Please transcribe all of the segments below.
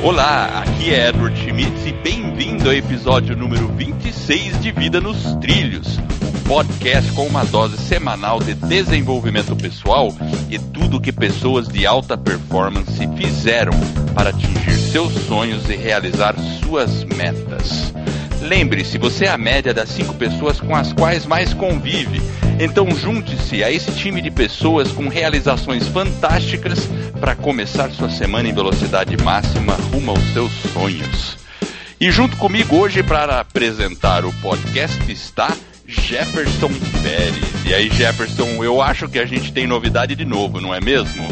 Olá, aqui é Edward Schmitz e bem-vindo ao episódio número 26 de Vida nos Trilhos, um podcast com uma dose semanal de desenvolvimento pessoal e tudo que pessoas de alta performance fizeram para atingir seus sonhos e realizar suas metas. Lembre-se, você é a média das cinco pessoas com as quais mais convive. Então junte-se a esse time de pessoas com realizações fantásticas para começar sua semana em velocidade máxima rumo aos seus sonhos. E junto comigo hoje para apresentar o podcast está Jefferson Pérez. E aí, Jefferson, eu acho que a gente tem novidade de novo, não é mesmo?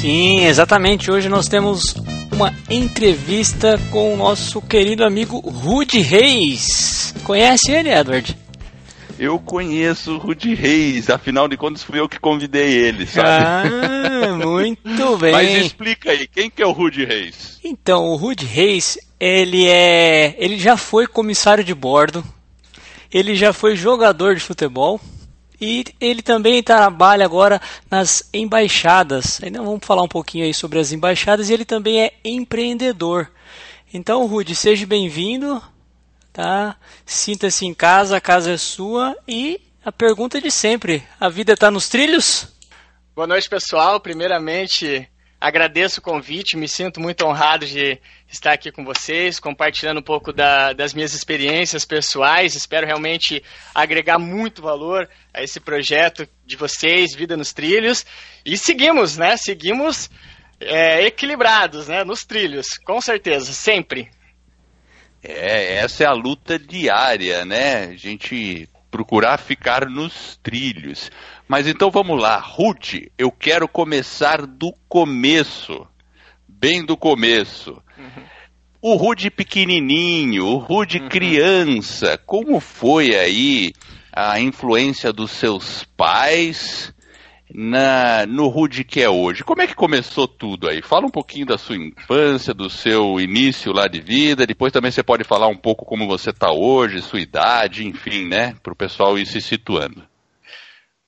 Sim, exatamente. Hoje nós temos uma entrevista com o nosso querido amigo Rudy Reis. Conhece ele, Edward? Eu conheço o Rudy Reis, afinal de contas fui eu que convidei ele, sabe? Ah, muito bem. Mas explica aí, quem que é o Rudy Reis? Então, o Rudy Reis, ele é, ele já foi comissário de bordo, ele já foi jogador de futebol e ele também trabalha agora nas embaixadas. Ainda vamos falar um pouquinho aí sobre as embaixadas e ele também é empreendedor. Então, Rudy, seja bem-vindo tá? Sinta-se em casa, a casa é sua e a pergunta de sempre: a vida está nos trilhos? Boa noite, pessoal. Primeiramente, agradeço o convite, me sinto muito honrado de estar aqui com vocês, compartilhando um pouco da, das minhas experiências pessoais. Espero realmente agregar muito valor a esse projeto de vocês, Vida nos Trilhos. E seguimos, né? Seguimos é, equilibrados, né? Nos trilhos, com certeza, sempre. É, essa é a luta diária, né? A gente procurar ficar nos trilhos. Mas então vamos lá, Ruth, eu quero começar do começo, bem do começo. Uhum. O Rude pequenininho, o Rude uhum. criança, como foi aí a influência dos seus pais na, no Rude que é hoje. Como é que começou tudo aí? Fala um pouquinho da sua infância, do seu início lá de vida, depois também você pode falar um pouco como você está hoje, sua idade, enfim, né, para o pessoal ir se situando.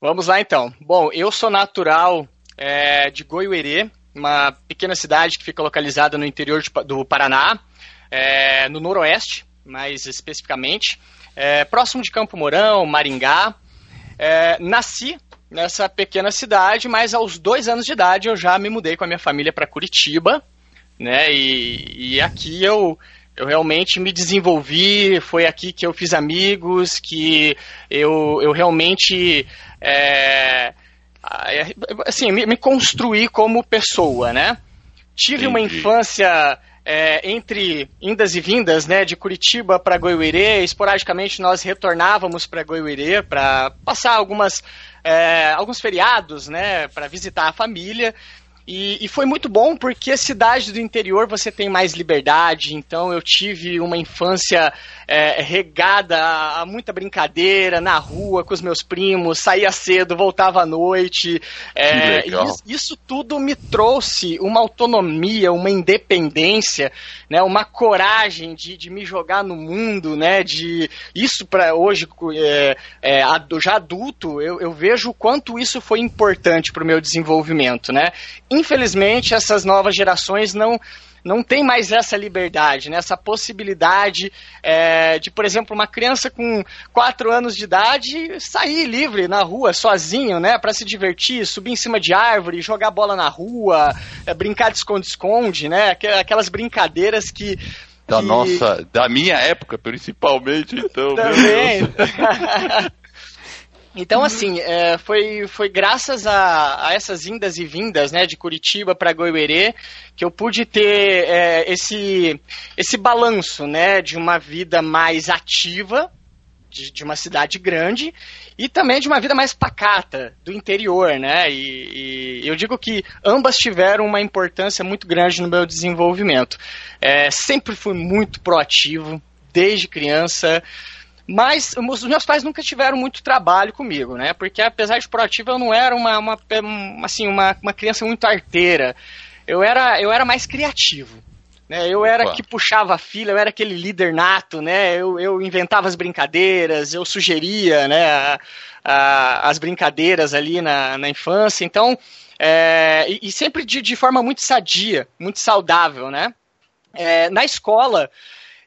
Vamos lá então. Bom, eu sou natural é, de Goiuerê, uma pequena cidade que fica localizada no interior de, do Paraná, é, no noroeste, mais especificamente, é, próximo de Campo Mourão, Maringá. É, nasci nessa pequena cidade, mas aos dois anos de idade eu já me mudei com a minha família para Curitiba, né? E, e aqui eu eu realmente me desenvolvi, foi aqui que eu fiz amigos, que eu, eu realmente é, assim, me, me, construí como pessoa, né? Tive Entendi. uma infância é, entre indas e vindas, né, de Curitiba para Goiuerê, esporadicamente nós retornávamos para Goiuerê para passar algumas é, alguns feriados, né, para visitar a família. E, e, foi muito bom porque a cidade do interior você tem mais liberdade, então eu tive uma infância é, regada a, muita brincadeira na rua com os meus primos, saía cedo, voltava à noite. É, isso, isso, tudo me trouxe uma autonomia, uma independência, né, uma coragem de, de me jogar no mundo, né, de isso para hoje é, é, já adulto eu, eu vejo o quanto isso foi importante para o meu desenvolvimento, né? Infelizmente essas novas gerações não não tem mais essa liberdade, né? essa possibilidade é, de, por exemplo, uma criança com 4 anos de idade sair livre na rua sozinho, né? Para se divertir, subir em cima de árvore, jogar bola na rua, é, brincar de esconde-esconde, né? Aquelas brincadeiras que da nossa, da minha época, principalmente, então. Também. Então, uhum. assim, é, foi, foi graças a, a, essas indas e vindas, né, de Curitiba para Goiuerê, que eu pude ter é, esse, esse balanço, né, de uma vida mais ativa, de, de, uma cidade grande, e também de uma vida mais pacata, do interior, né, e, e eu digo que ambas tiveram uma importância muito grande no meu desenvolvimento. É, sempre fui muito proativo, desde criança, mas os meus pais nunca tiveram muito trabalho comigo, né? Porque apesar de proativa, eu não era uma, uma assim, uma, uma criança muito arteira. Eu era, eu era mais criativo. Né? Eu era Opa. que puxava a fila, eu era aquele líder nato, né? Eu, eu inventava as brincadeiras, eu sugeria né, a, a, as brincadeiras ali na, na infância. Então, é, e, e, sempre de, de forma muito sadia, muito saudável, né? É, na escola,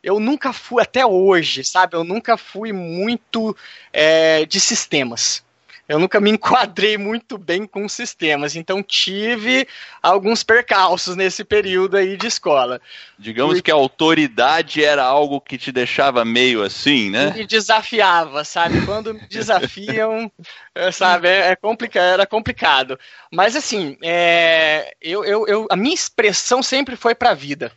eu nunca fui, até hoje, sabe? Eu nunca fui muito é, de sistemas. Eu nunca me enquadrei muito bem com sistemas, então tive alguns percalços nesse período aí de escola. Digamos que a autoridade era algo que te deixava meio assim, né? Me desafiava, sabe? Quando me desafiam, é, sabe, é, é complicado, era complicado. Mas assim, é, eu, eu, eu, a minha expressão sempre foi para a vida.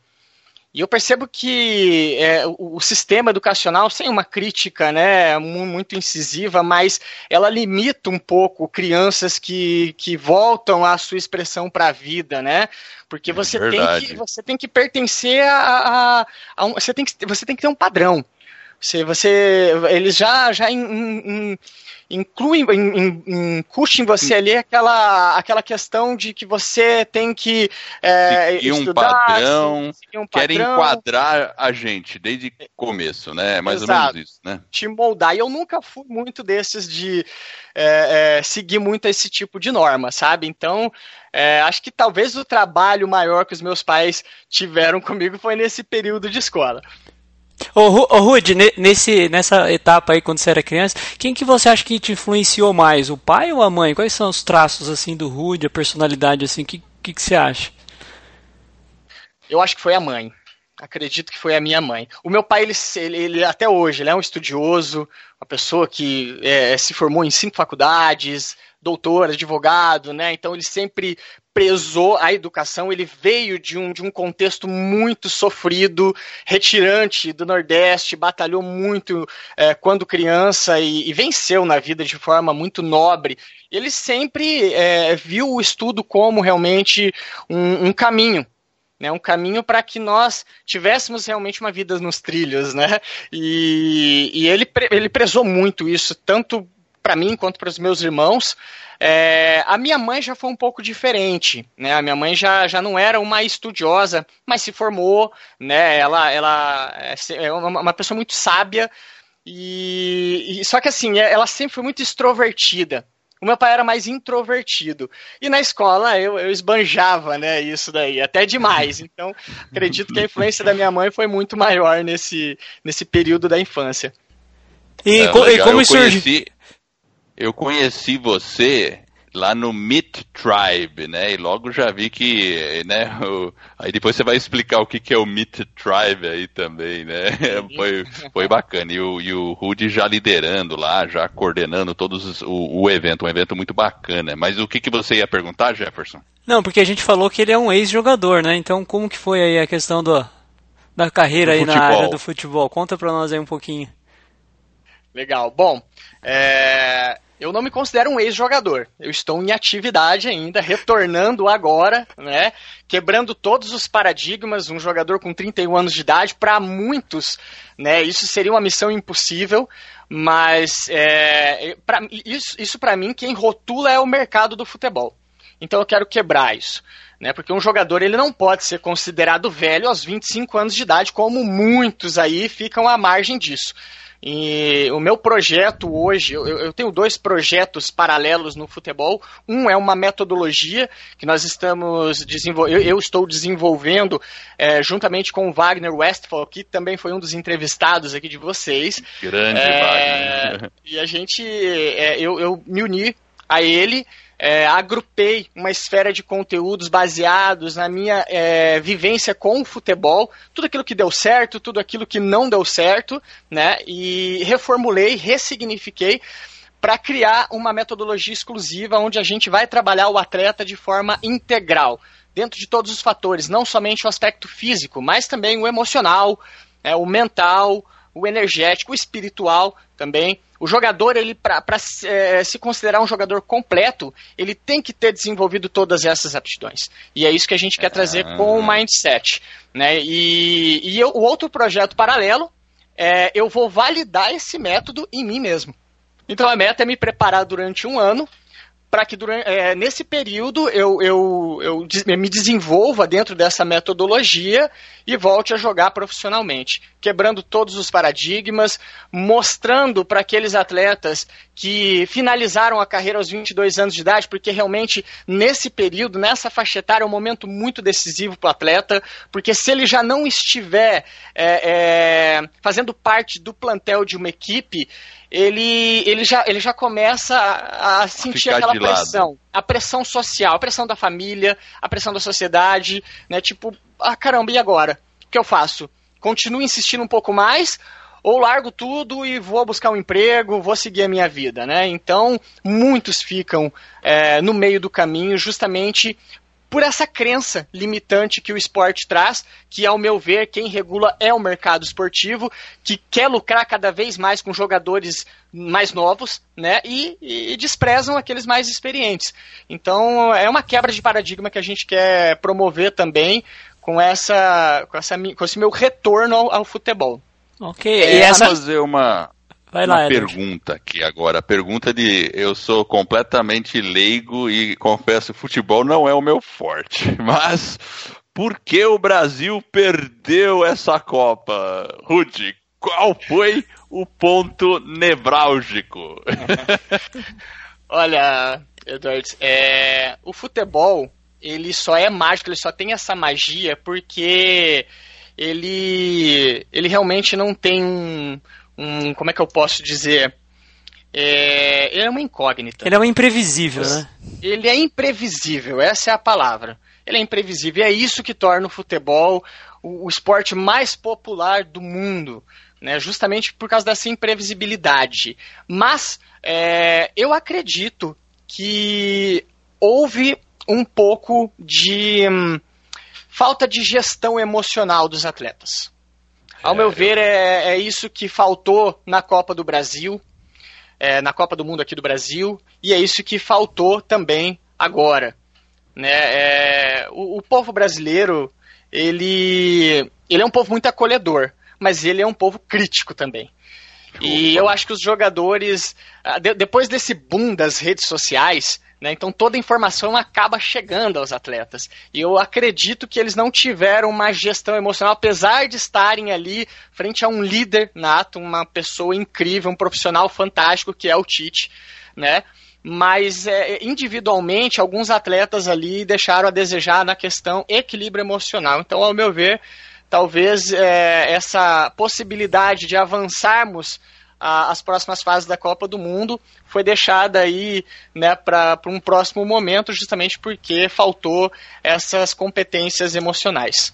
E eu percebo que é, o, o, sistema educacional, sem uma crítica né, muito incisiva, mas ela limita um pouco crianças que, que voltam à sua expressão para a vida, né? Porque é você, é tem que, você tem que pertencer a, a, a um, você, tem que, você tem que ter um padrão. Você, você, eles já, já incute em você ali aquela, aquela questão de que você tem que é, seguir um padrão, seguir um padrão, quer enquadrar a gente desde o começo, né? É mais Exato. ou menos isso, né? Te moldar. E eu nunca fui muito desses de é, é, seguir muito esse tipo de norma, sabe? Então, é, acho que talvez o trabalho maior que os meus pais tiveram comigo foi nesse período de escola. Ô, ô Rude, nesse, nessa etapa aí, quando você era criança, quem que você acha que te influenciou mais, o pai ou a mãe? Quais são os traços, assim, do Rude, a personalidade, assim, o que, que, que você acha? Eu acho que foi a mãe. Acredito que foi a minha mãe. O meu pai, ele, ele, ele até hoje, ele é um estudioso, uma pessoa que é, se formou em cinco faculdades, doutor, advogado, né? Então ele sempre prezou a educação, ele veio de um, de um contexto muito sofrido, retirante do Nordeste, batalhou muito é, quando criança e, e, venceu na vida de forma muito nobre. Ele sempre é, viu o estudo como realmente um, um caminho. Né, um caminho para que nós tivéssemos realmente uma vida nos trilhos, né? E, e ele, ele prezou muito isso, tanto para mim quanto para os meus irmãos. É, a minha mãe já foi um pouco diferente, né? A minha mãe já, já não era uma estudiosa, mas se formou, né? Ela, ela é, é uma, pessoa muito sábia e, e só que assim, ela sempre foi muito extrovertida. O meu pai era mais introvertido. E na escola eu, eu esbanjava, né, isso daí, até demais. Então, acredito que a influência da minha mãe foi muito maior nesse, nesse período da infância. E, é, e como surgiu? Eu conheci você lá no Meat Tribe, né? E logo já vi que, né? O... Aí depois você vai explicar o que, que é o Meat Tribe aí também, né? Foi, foi bacana. E o, e o Rudy já liderando lá, já coordenando todos o, o evento, um evento muito bacana. Mas o que, que você ia perguntar, Jefferson? Não, porque a gente falou que ele é um ex-jogador, né? Então como que foi aí a questão do, da carreira do aí futebol. na área do futebol? Conta pra nós aí um pouquinho. Legal. Bom, é, eu não me considero um ex-jogador. Eu estou em atividade ainda, retornando agora, né? Quebrando todos os paradigmas. Um jogador com 31 anos de idade, para muitos, né? Isso seria uma missão impossível, mas é, pra, isso, isso para mim, quem rotula é o mercado do futebol. Então eu quero quebrar isso. Né, porque um jogador ele não pode ser considerado velho aos 25 anos de idade, como muitos aí ficam à margem disso. E o meu projeto hoje, eu, eu tenho dois projetos paralelos no futebol. Um é uma metodologia que nós estamos desenvolvendo, eu, eu, estou desenvolvendo é, juntamente com o Wagner Westphal, que também foi um dos entrevistados aqui de vocês. Grande é, Wagner. E a gente, é, eu, eu me uni a ele é, agrupei uma esfera de conteúdos baseados na minha é, vivência com o futebol, tudo aquilo que deu certo, tudo aquilo que não deu certo, né? E reformulei, ressignifiquei para criar uma metodologia exclusiva onde a gente vai trabalhar o atleta de forma integral, dentro de todos os fatores, não somente o aspecto físico, mas também o emocional, é, o mental, o energético, o espiritual também. O jogador, ele para é, se considerar um jogador completo, ele tem que ter desenvolvido todas essas aptidões. E é isso que a gente quer trazer ah. com o mindset. Né? E, e eu, o outro projeto paralelo é eu vou validar esse método em mim mesmo. Então a meta é me preparar durante um ano para que durante, é, nesse período eu, eu, eu, eu, me desenvolva dentro dessa metodologia e volte a jogar profissionalmente, quebrando todos os paradigmas, mostrando para aqueles atletas que finalizaram a carreira aos 22 anos de idade, porque realmente nesse período, nessa faixa etária, é um momento muito decisivo para o atleta, porque se ele já não estiver é, é, fazendo parte do plantel de uma equipe, ele, ele, já, ele já começa a, a sentir aquela pressão. Lado. A pressão social, a pressão da família, a pressão da sociedade, né? Tipo, ah, caramba, e agora? O que eu faço? Continuo insistindo um pouco mais ou largo tudo e vou buscar um emprego, vou seguir a minha vida, né? Então, muitos ficam é, no meio do caminho justamente por essa crença limitante que o esporte traz, que, ao meu ver, quem regula é o mercado esportivo, que quer lucrar cada vez mais com jogadores mais novos, né? E, e desprezam aqueles mais experientes. Então, é uma quebra de paradigma que a gente quer promover também com, essa, com, essa, com esse meu retorno ao, ao futebol. Ok. É, e essa... fazer uma, Vai uma lá, pergunta aqui agora. Pergunta de eu sou completamente leigo e confesso futebol não é o meu forte. Mas por que o Brasil perdeu essa Copa? Rudy, qual foi o ponto nevrálgico? Olha, Eduardo, é, o futebol ele só é mágico, ele só tem essa magia porque ele, ele realmente não tem um, um como é que eu posso dizer? É, ele é uma incógnita. Ele é um imprevisível, né? Ele é imprevisível, essa é a palavra. Ele é imprevisível. E é isso que torna o futebol o, o esporte mais popular do mundo. Né, justamente por causa dessa imprevisibilidade. Mas é, eu acredito que houve um pouco de hum, falta de gestão emocional dos atletas. Ao é, meu ver, é, é, isso que faltou na Copa do Brasil, é, na Copa do Mundo aqui do Brasil, e é isso que faltou também agora. Né? É, o, o, povo brasileiro, ele, ele é um povo muito acolhedor, mas ele é um povo crítico também. E eu acho que os jogadores, ah, depois desse boom das redes sociais, né? Então toda a informação acaba chegando aos atletas. E eu acredito que eles não tiveram uma gestão emocional, apesar de estarem ali frente a um líder nato, uma pessoa incrível, um profissional fantástico que é o Tite, né? Mas é, individualmente, alguns atletas ali deixaram a desejar na questão equilíbrio emocional. Então, ao meu ver, talvez é, essa possibilidade de avançarmos a, as próximas fases da Copa do Mundo foi deixada aí né, para um próximo momento, justamente porque faltou essas competências emocionais.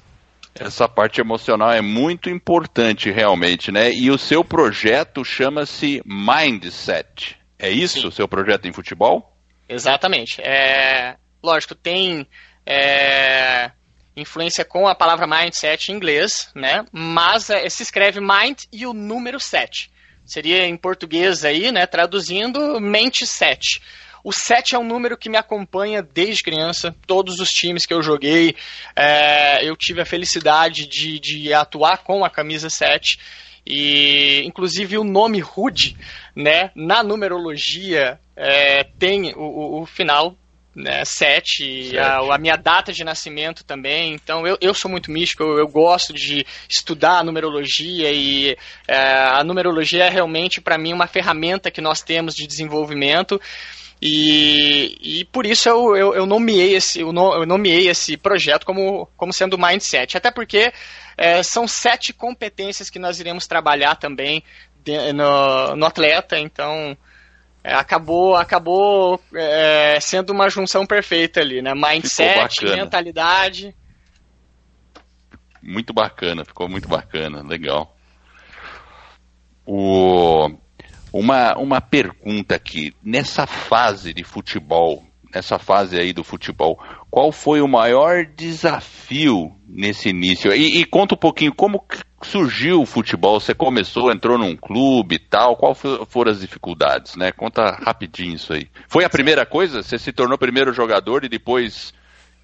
Essa parte emocional é muito importante, realmente, né? E o seu projeto chama-se Mindset. É isso Sim. o seu projeto em futebol? Exatamente. É, lógico, tem é, influência com a palavra mindset em inglês, né? Mas é, se escreve mind e o número 7. Seria em português aí, né? Traduzindo, mente 7. O 7 é um número que me acompanha desde criança. Todos os times que eu joguei, é, eu tive a felicidade de, de atuar com a camisa 7. E, inclusive, o nome Rude, né, na numerologia, é, tem o, o, o final né, sete, a, a, minha data de nascimento também. Então eu, eu sou muito místico, eu, eu gosto de estudar a numerologia e é, a numerologia é realmente para mim uma ferramenta que nós temos de desenvolvimento. E, e por isso eu, eu, eu, nomeei esse, eu nomeei esse projeto como, como sendo Mindset. Até porque é, são sete competências que nós iremos trabalhar também de, no, no atleta, então acabou acabou é, sendo uma junção perfeita ali, né? Mindset, mentalidade. Muito bacana, ficou muito bacana, legal. O, uma, uma pergunta aqui, nessa fase de futebol, nessa fase aí do futebol, qual foi o maior desafio nesse início? E, e conta um pouquinho como surgiu o futebol, você começou, entrou num clube e tal, qual foram as dificuldades, né? Conta rapidinho isso aí. Foi a primeira coisa? Você se tornou primeiro jogador e depois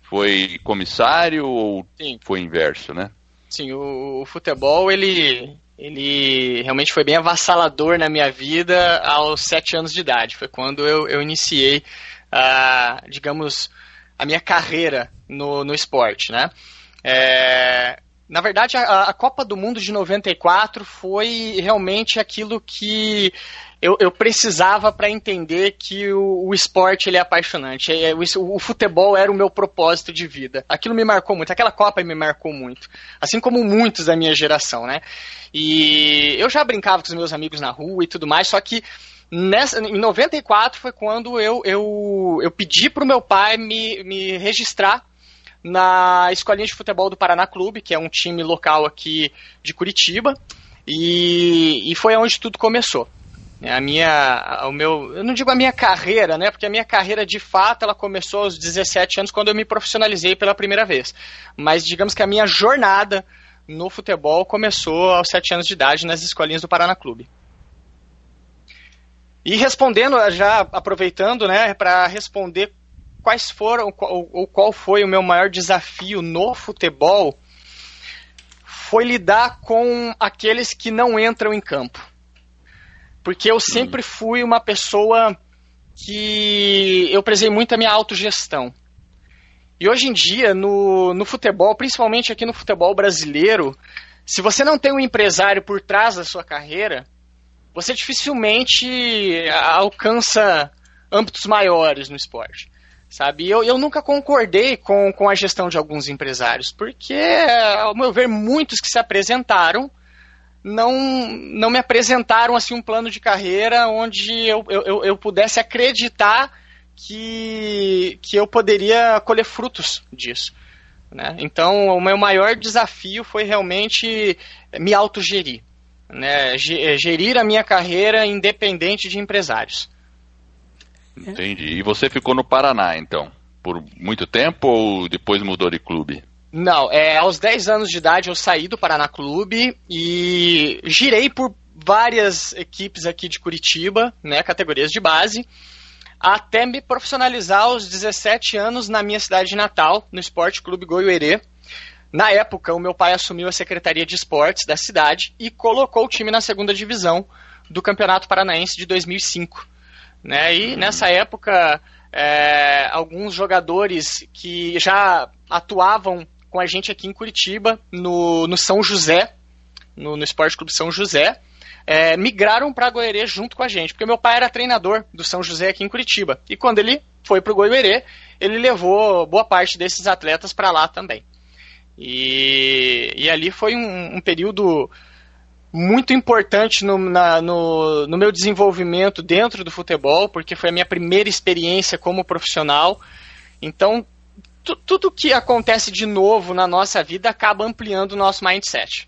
foi comissário ou Sim. foi inverso, né? Sim, o, o futebol, ele, ele realmente foi bem avassalador na minha vida aos sete anos de idade. Foi quando eu, eu iniciei a, digamos, a minha carreira no, no esporte, né? É, na verdade, a, a, Copa do Mundo de 94 foi realmente aquilo que eu, eu precisava para entender que o, o, esporte ele é apaixonante. É, o, o, futebol era o meu propósito de vida. Aquilo me marcou muito, aquela Copa me marcou muito. Assim como muitos da minha geração, né? E eu já brincava com os meus amigos na rua e tudo mais, só que Nessa, em 94 foi quando eu, eu, eu pedi meu pai me, me registrar na Escolinha de Futebol do Paraná Clube, que é um time local aqui de Curitiba, e, e foi onde tudo começou. A minha, o meu, eu não digo a minha carreira, né? Porque a minha carreira de fato ela começou aos 17 anos quando eu me profissionalizei pela primeira vez. Mas digamos que a minha jornada no futebol começou aos 7 anos de idade nas escolinhas do Paraná Clube. E respondendo, já aproveitando, né, para responder quais foram ou, qual foi o meu maior desafio no futebol foi lidar com aqueles que não entram em campo. Porque eu sempre fui uma pessoa que eu prezei muito a minha autogestão. E hoje em dia, no, no futebol, principalmente aqui no futebol brasileiro, se você não tem um empresário por trás da sua carreira, você dificilmente alcança âmbitos maiores no esporte sabe? Eu, eu nunca concordei com, com a gestão de alguns empresários, porque, ao meu ver, muitos que se apresentaram não, não me apresentaram assim um plano de carreira onde eu, eu, eu pudesse acreditar que, que eu poderia colher frutos disso. Né? Então, o meu maior desafio foi realmente me autogerir. Né? Gerir a minha carreira independente de empresários. Entendi. E você ficou no Paraná, então? Por muito tempo ou depois mudou de clube? Não, é, aos 10 anos de idade eu saí do Paraná Clube e girei por várias equipes aqui de Curitiba, né, categorias de base, até me profissionalizar aos 17 anos na minha cidade natal, no Esporte Clube Goiuerê. Na época, o meu pai assumiu a Secretaria de Esportes da cidade e colocou o time na segunda divisão do Campeonato Paranaense de 2005. Né? E nessa época, é, alguns jogadores que já atuavam com a gente aqui em Curitiba, no, no São José, no, no Esporte Clube São José, é, migraram para Goierê junto com a gente, porque meu pai era treinador do São José aqui em Curitiba. E quando ele foi para o Goierê, ele levou boa parte desses atletas para lá também. E, e ali foi um, um período muito importante no, na, no, no meu desenvolvimento dentro do futebol, porque foi a minha primeira experiência como profissional. Então, tudo que acontece de novo na nossa vida acaba ampliando o nosso mindset.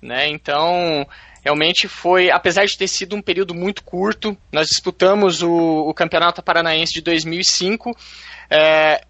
Né? Então, realmente foi, apesar de ter sido um período muito curto, nós disputamos o, o Campeonato Paranaense de 2005. É,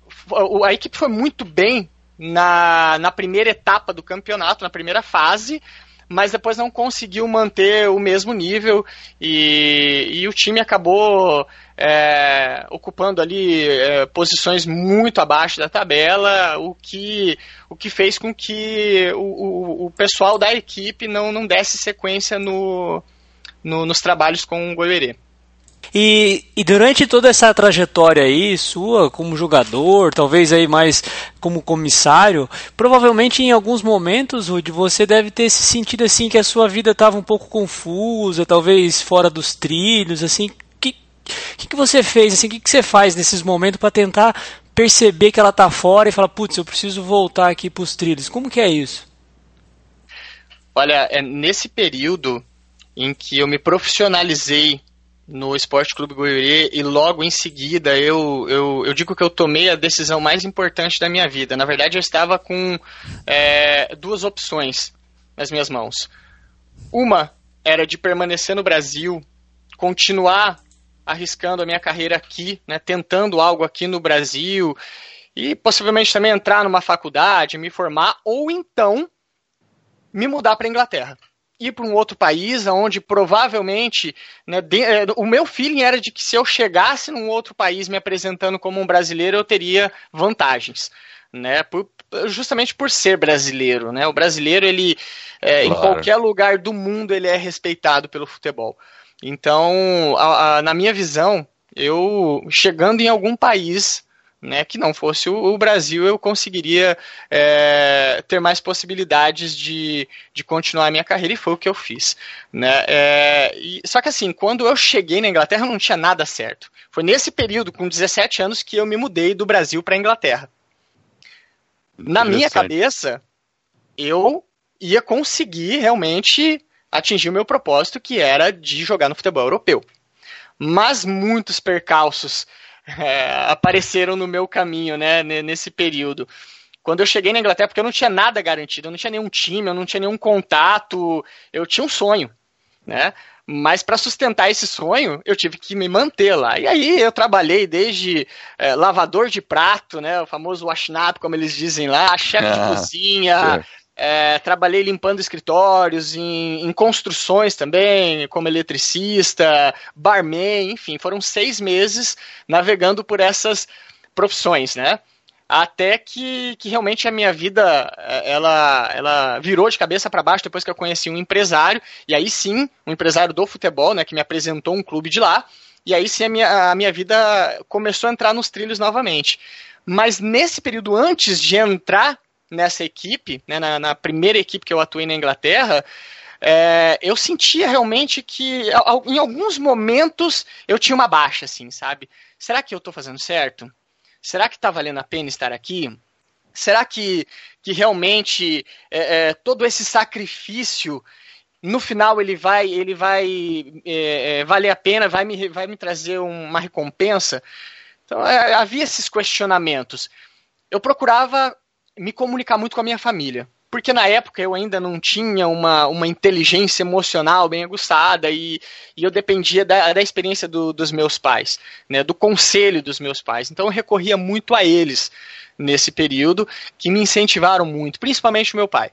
a equipe foi muito bem na, na primeira etapa do campeonato, na primeira fase, mas depois não conseguiu manter o mesmo nível e, e o time acabou é, ocupando ali é, posições muito abaixo da tabela, o que, o que fez com que o, o, o pessoal da equipe não, não desse sequência no, no, nos trabalhos com o Goiverê. E, e, durante toda essa trajetória aí, sua como jogador, talvez aí mais como comissário, provavelmente em alguns momentos, Rude, você deve ter se sentido assim que a sua vida estava um pouco confusa, talvez fora dos trilhos, assim. O que, que, que você fez, assim, o que, que você faz nesses momentos para tentar perceber que ela está fora e falar, putz, eu preciso voltar aqui para os trilhos? Como que é isso? Olha, é nesse período em que eu me profissionalizei no Esporte Clube Goiuri e logo em seguida eu, eu, eu digo que eu tomei a decisão mais importante da minha vida. Na verdade, eu estava com é, duas opções nas minhas mãos. Uma era de permanecer no Brasil, continuar arriscando a minha carreira aqui, né, tentando algo aqui no Brasil e possivelmente também entrar numa faculdade, me formar, ou então me mudar para a Inglaterra ir para um outro país, onde provavelmente né, de, é, o meu feeling era de que se eu chegasse num outro país me apresentando como um brasileiro, eu teria vantagens. Né, por, justamente por ser brasileiro, né? O brasileiro ele é, claro. em qualquer lugar do mundo ele é respeitado pelo futebol. Então, a, a, na minha visão, eu chegando em algum país né, que não fosse o, Brasil, eu conseguiria é, ter mais possibilidades de, de continuar a minha carreira, e foi o que eu fiz. Né? É, e, só que assim, quando eu cheguei na Inglaterra, não tinha nada certo. Foi nesse período, com 17 anos, que eu me mudei do Brasil para a Inglaterra. Na minha cabeça, eu ia conseguir realmente atingir o meu propósito, que era de jogar no futebol europeu. Mas muitos percalços é, apareceram no meu caminho, né, nesse período. Quando eu cheguei na Inglaterra, porque eu não tinha nada garantido, eu não tinha nenhum time, eu não tinha nenhum contato, eu tinha um sonho, né? Mas para sustentar esse sonho, eu tive que me manter lá. E aí eu trabalhei desde é, lavador de prato, né, o famoso washnap, como eles dizem lá, chefe de cozinha, é, trabalhei limpando escritórios, em, em, construções também, como eletricista, barman, enfim, foram seis meses navegando por essas profissões, né? Até que, que realmente a minha vida é, ela, ela virou de cabeça para baixo depois que eu conheci um empresário, e aí sim, um empresário do futebol, né, que me apresentou um clube de lá, e aí sim a minha, a minha vida começou a entrar nos trilhos novamente. Mas nesse período antes de entrar nessa equipe, né, na, na, primeira equipe que eu atuei na Inglaterra, é, eu sentia realmente que em alguns momentos eu tinha uma baixa, assim, sabe? Será que eu estou fazendo certo? Será que está valendo a pena estar aqui? Será que, que realmente é, é, todo esse sacrifício no final ele vai ele vai é, é, valer a pena, vai me, vai me trazer uma recompensa? Então é, havia esses questionamentos. Eu procurava me comunicar muito com a minha família. Porque na época eu ainda não tinha uma, uma inteligência emocional bem aguçada e, e eu dependia da, da experiência do, dos meus pais, né, do conselho dos meus pais. Então eu recorria muito a eles nesse período, que me incentivaram muito, principalmente o meu pai.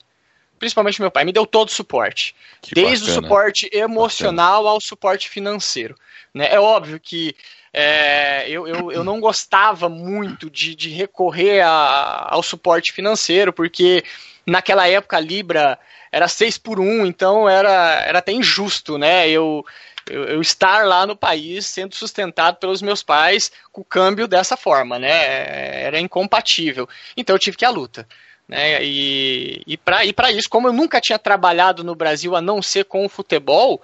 Principalmente o meu pai, me deu todo o suporte. Que desde bacana. o suporte emocional bacana. ao suporte financeiro. Né? É óbvio que é, eu, eu, eu não gostava muito de, de recorrer a, ao suporte financeiro, porque naquela época a Libra era 6 por 1, então era, era até injusto, né? Eu, eu, eu, estar lá no país sendo sustentado pelos meus pais com o câmbio dessa forma, né? Era incompatível. Então eu tive que ir à luta. Né? E, e para isso, como eu nunca tinha trabalhado no Brasil a não ser com o futebol,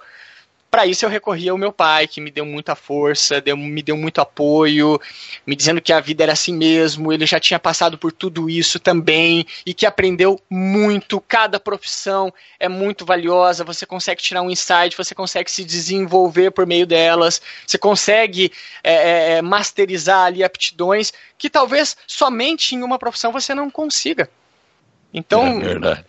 para isso eu recorri ao meu pai, que me deu muita força, deu, me deu muito apoio, me dizendo que a vida era assim mesmo, ele já tinha passado por tudo isso também e que aprendeu muito. Cada profissão é muito valiosa, você consegue tirar um insight, você consegue se desenvolver por meio delas, você consegue é, é, é masterizar ali aptidões que talvez somente em uma profissão você não consiga. Então,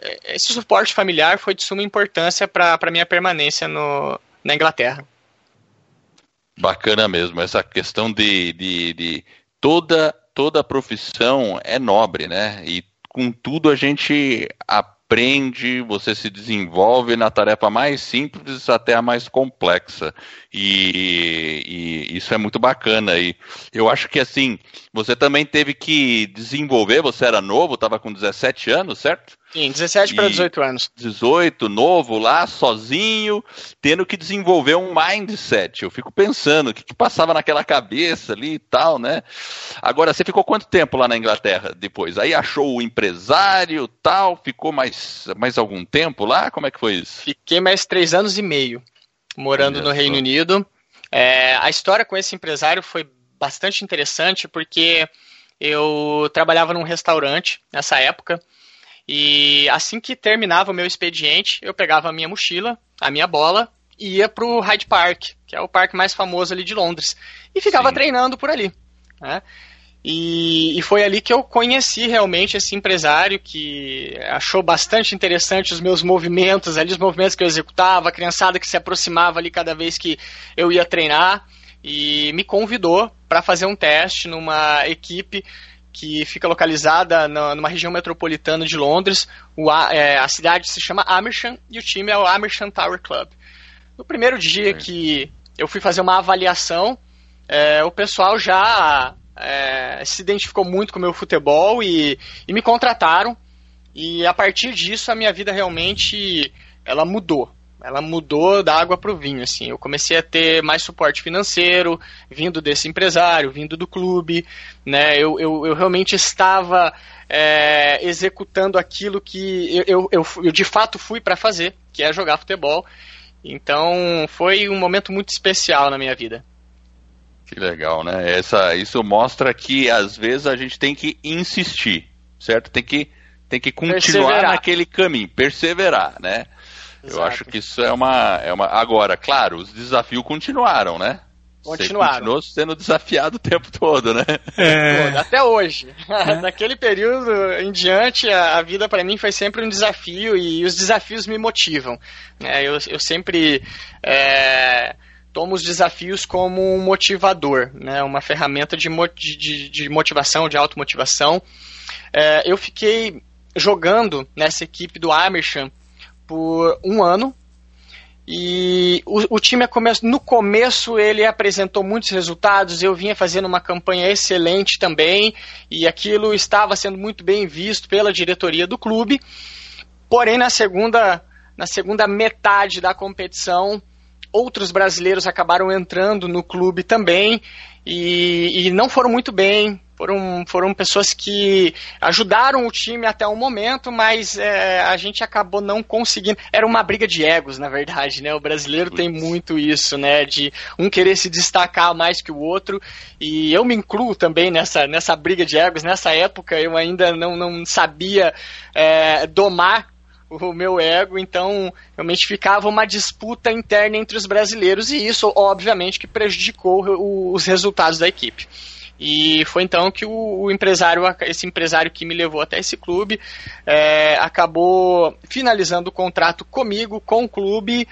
é esse suporte familiar foi de suma importância para a minha permanência no, na Inglaterra. Bacana mesmo, essa questão de, de, de toda toda profissão é nobre, né? E com tudo a gente aprende, você se desenvolve na tarefa mais simples até a mais complexa. E, e, isso é muito bacana. E eu acho que assim, você também teve que desenvolver, você era novo, estava com 17 anos, certo? Sim, 17 para 18 anos. 18, novo lá, sozinho, tendo que desenvolver um mindset. Eu fico pensando o que, que, passava naquela cabeça ali e tal, né? Agora, você ficou quanto tempo lá na Inglaterra depois? Aí achou o empresário tal, ficou mais, mais algum tempo lá? Como é que foi isso? Fiquei mais três anos e meio morando no Reino Unido. É, a história com esse empresário foi bastante interessante porque eu trabalhava num restaurante nessa época e assim que terminava o meu expediente, eu pegava a minha mochila, a minha bola e ia pro Hyde Park, que é o parque mais famoso ali de Londres, e ficava Sim. treinando por ali. Né? E, e, foi ali que eu conheci realmente esse empresário que achou bastante interessante os meus movimentos, ali os movimentos que eu executava, a criançada que se aproximava ali cada vez que eu ia treinar e me convidou para fazer um teste numa equipe que fica localizada numa região metropolitana de Londres. O, é, a cidade se chama Amersham e o time é o Amersham Tower Club. No primeiro dia que eu fui fazer uma avaliação, é, o pessoal já é, se identificou muito com o meu futebol e, e me contrataram. E a partir disso a minha vida realmente ela mudou. Ela mudou da água para o vinho, assim. Eu comecei a ter mais suporte financeiro, vindo desse empresário, vindo do clube, né? Eu, eu, eu realmente estava é, executando aquilo que eu, eu, eu, eu de fato fui para fazer, que é jogar futebol. Então, foi um momento muito especial na minha vida. Que legal, né? Essa, isso mostra que às vezes a gente tem que insistir, certo? Tem que, tem que continuar naquele caminho, perseverar, né? Exato. Eu acho que isso é uma, é uma. Agora, claro, os desafios continuaram, né? Continuaram. Você continuou sendo desafiado o tempo todo, né? É. Até hoje. É. Naquele período em diante, a, a vida para mim foi sempre um desafio e os desafios me motivam. É, eu, eu sempre é, tomo os desafios como um motivador, né? uma ferramenta de, de, de motivação, de automotivação. É, eu fiquei jogando nessa equipe do Amersham por um ano. E o, o time no começo ele apresentou muitos resultados, eu vinha fazendo uma campanha excelente também, e aquilo estava sendo muito bem visto pela diretoria do clube. Porém, na segunda, na segunda metade da competição, outros brasileiros acabaram entrando no clube também e, e não foram muito bem, foram, foram pessoas que ajudaram o time até o momento, mas é, a gente acabou não conseguindo. Era uma briga de egos, na verdade, né? O brasileiro tem muito isso, né? De um querer se destacar mais que o outro. E eu me incluo também nessa, nessa briga de egos. Nessa época eu ainda não, não sabia é, domar o meu ego, então realmente ficava uma disputa interna entre os brasileiros e isso, obviamente, que prejudicou os resultados da equipe. E foi então que o, empresário, esse empresário que me levou até esse clube, é, acabou finalizando o contrato comigo, com o clube,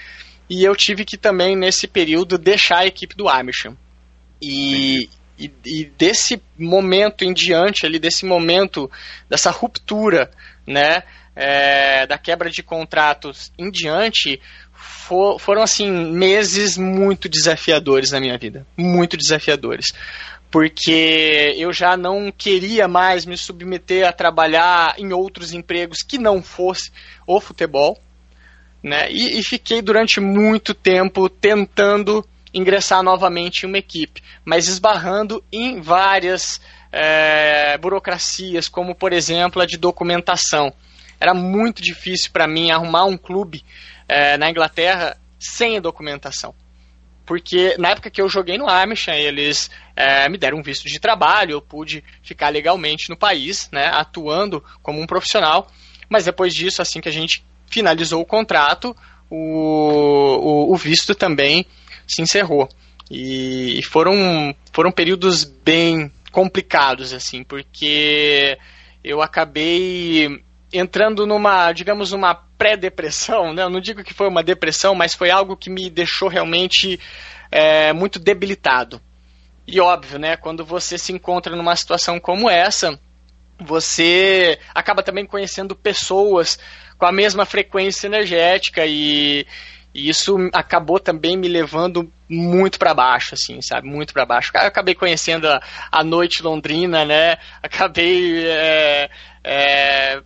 e eu tive que também, nesse período, deixar a equipe do Amersham. E, e, e, desse momento em diante, ali, desse momento, dessa ruptura, né, é, da quebra de contratos em diante, for, foram, assim, meses muito desafiadores na minha vida. Muito desafiadores porque eu já não queria mais me submeter a trabalhar em outros empregos que não fosse o futebol, né? E, e fiquei durante muito tempo tentando ingressar novamente em uma equipe, mas esbarrando em várias é, burocracias, como por exemplo a de documentação. Era muito difícil para mim arrumar um clube é, na Inglaterra sem documentação porque na época que eu joguei no Amish, eles é, me deram um visto de trabalho, eu pude ficar legalmente no país, né, atuando como um profissional, mas depois disso, assim que a gente finalizou o contrato, o, o, o visto também se encerrou. E, e foram, foram períodos bem complicados, assim, porque eu acabei entrando numa, digamos, uma pré-depressão, né? Eu não digo que foi uma depressão, mas foi algo que me deixou realmente é, muito debilitado. E óbvio, né? Quando você se encontra numa situação como essa, você acaba também conhecendo pessoas com a mesma frequência energética e, e isso acabou também me levando muito para baixo, assim, sabe? Muito para baixo. Eu acabei conhecendo a, a noite londrina, né? Acabei é, é,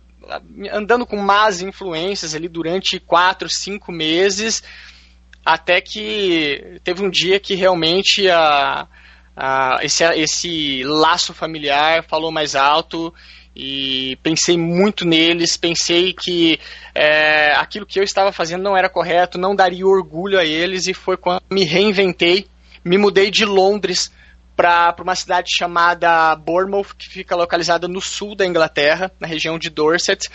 andando com más influências ali durante quatro, cinco meses, até que teve um dia que realmente a, a, esse, esse laço familiar falou mais alto e pensei muito neles, pensei que é, aquilo que eu estava fazendo não era correto, não daria orgulho a eles e foi quando me reinventei, me mudei de Londres para uma cidade chamada Bournemouth, que fica localizada no sul da Inglaterra, na região de Dorset.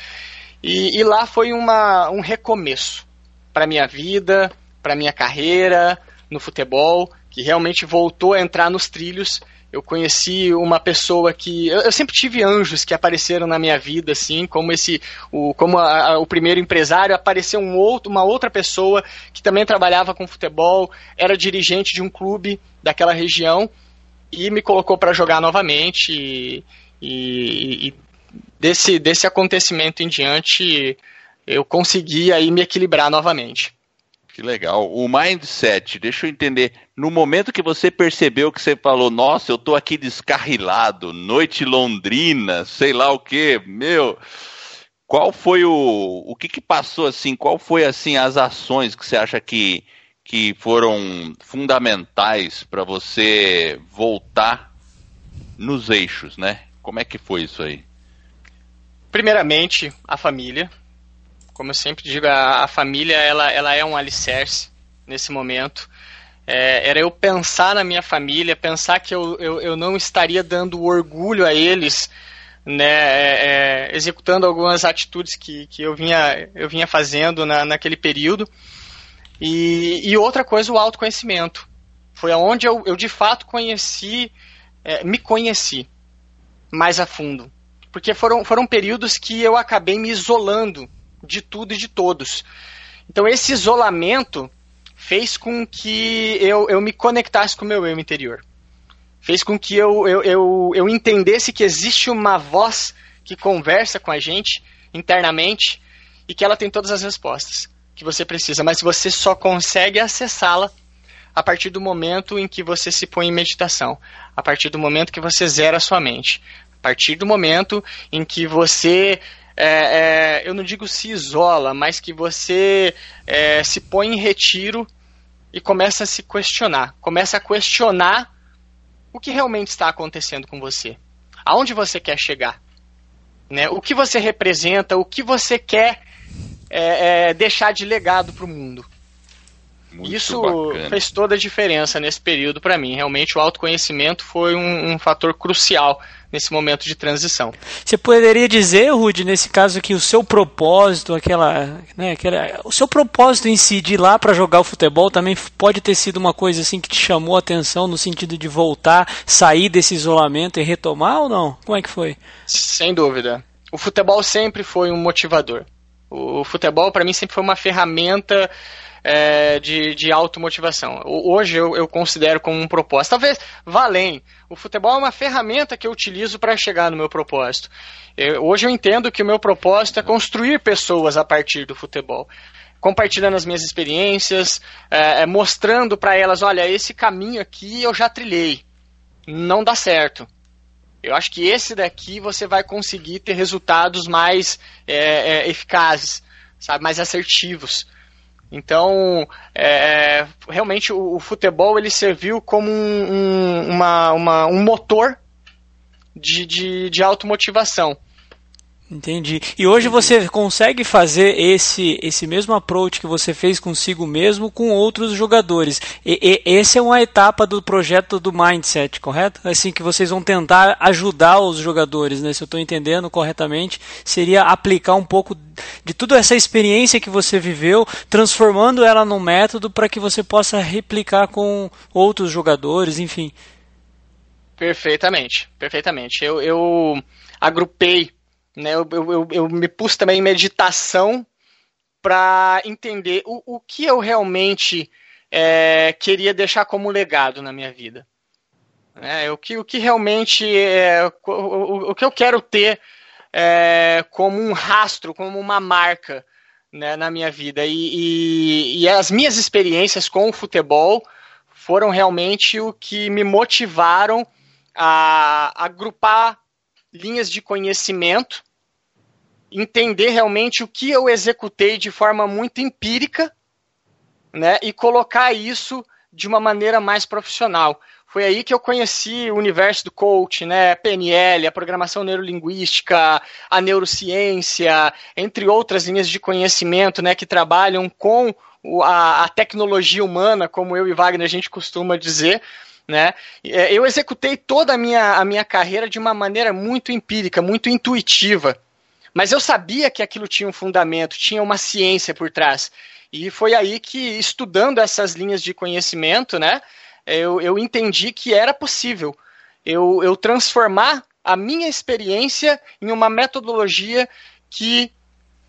E, e lá foi uma, um recomeço para minha vida, para minha carreira no futebol, que realmente voltou a entrar nos trilhos. Eu conheci uma pessoa que eu, eu sempre tive anjos que apareceram na minha vida, assim, como esse, o, como a, a, o primeiro empresário apareceu um outro, uma outra pessoa que também trabalhava com futebol, era dirigente de um clube daquela região e me colocou para jogar novamente. E, e, e, desse, desse acontecimento em diante, eu consegui aí me equilibrar novamente. Que legal. O mindset, deixa eu entender. No momento que você percebeu que você falou, nossa, eu tô aqui descarrilado, noite londrina, sei lá o que, meu. qual foi o. O que, que passou assim? Qual foi assim as ações que você acha que, que foram fundamentais para você voltar nos eixos, né? Como é que foi isso aí? Primeiramente, a família. Como eu sempre digo, a, a família ela, ela é um alicerce nesse momento. É, era eu pensar na minha família, pensar que eu, eu, eu não estaria dando orgulho a eles, né, é, é, executando algumas atitudes que, que eu, vinha, eu vinha fazendo na, naquele período. E, e outra coisa, o autoconhecimento. Foi onde eu, eu de fato conheci, é, me conheci mais a fundo. Porque foram, foram períodos que eu acabei me isolando de tudo e de todos. Então esse isolamento fez com que eu, eu me conectasse com o meu eu interior. Fez com que eu, eu, eu, eu entendesse que existe uma voz que conversa com a gente internamente e que ela tem todas as respostas que você precisa, mas você só consegue acessá-la a partir do momento em que você se põe em meditação, a partir do momento que você zera a sua mente, a partir do momento em que você é, é, eu não digo se isola, mas que você é, se põe em retiro e começa a se questionar, começa a questionar o que realmente está acontecendo com você, aonde você quer chegar, né? O que você representa, o que você quer é, é, deixar de legado para o mundo. Muito Isso bacana. fez toda a diferença nesse período para mim. Realmente o autoconhecimento foi um, um, fator crucial nesse momento de transição. Você poderia dizer, Rude, nesse caso que o seu propósito, aquela, né, aquela, o seu propósito em si de ir lá para jogar o futebol também pode ter sido uma coisa assim que te chamou a atenção no sentido de voltar, sair desse isolamento e retomar ou não? Como é que foi? Sem dúvida. O futebol sempre foi um motivador. O futebol para mim sempre foi uma ferramenta é, de, de automotivação. Hoje eu, eu considero como um propósito. Talvez vá. O futebol é uma ferramenta que eu utilizo para chegar no meu propósito. Eu, hoje eu entendo que o meu propósito é construir pessoas a partir do futebol compartilhando as minhas experiências, é mostrando para elas, olha, esse caminho aqui eu já trilhei, não dá certo. Eu acho que esse daqui você vai conseguir ter resultados mais é, é, eficazes, sabe, mais assertivos. Então, é, realmente o, o, futebol ele serviu como um, um, uma, uma, um motor de, de, de automotivação. Entendi. E hoje você consegue fazer esse, esse mesmo approach que você fez consigo mesmo com outros jogadores. E, e essa é uma etapa do projeto do Mindset, correto? Assim que vocês vão tentar ajudar os jogadores, né? Se eu estou entendendo corretamente, seria aplicar um pouco de toda essa experiência que você viveu, transformando ela num método para que você possa replicar com outros jogadores, enfim. Perfeitamente, perfeitamente. Eu, eu agrupei né? Eu, eu, eu me pus também em meditação para entender o, o que eu realmente é, queria deixar como legado na minha vida. É, o, que, o que realmente é, o, o que eu quero ter é, como um rastro, como uma marca né, na minha vida. E, e, e, as minhas experiências com o futebol foram realmente o que me motivaram a, a agrupar linhas de conhecimento, entender realmente o que eu executei de forma muito empírica, né, e colocar isso de uma maneira mais profissional. Foi aí que eu conheci o universo do coach, né, PNL, a programação neurolinguística, a neurociência, entre outras linhas de conhecimento, né, que trabalham com a, a tecnologia humana, como eu e Wagner a gente costuma dizer, né? É, eu executei toda a minha, a minha carreira de uma maneira muito empírica, muito intuitiva. Mas eu sabia que aquilo tinha um fundamento, tinha uma ciência por trás. E foi aí que, estudando essas linhas de conhecimento, né, eu, eu entendi que era possível eu, eu transformar a minha experiência em uma metodologia que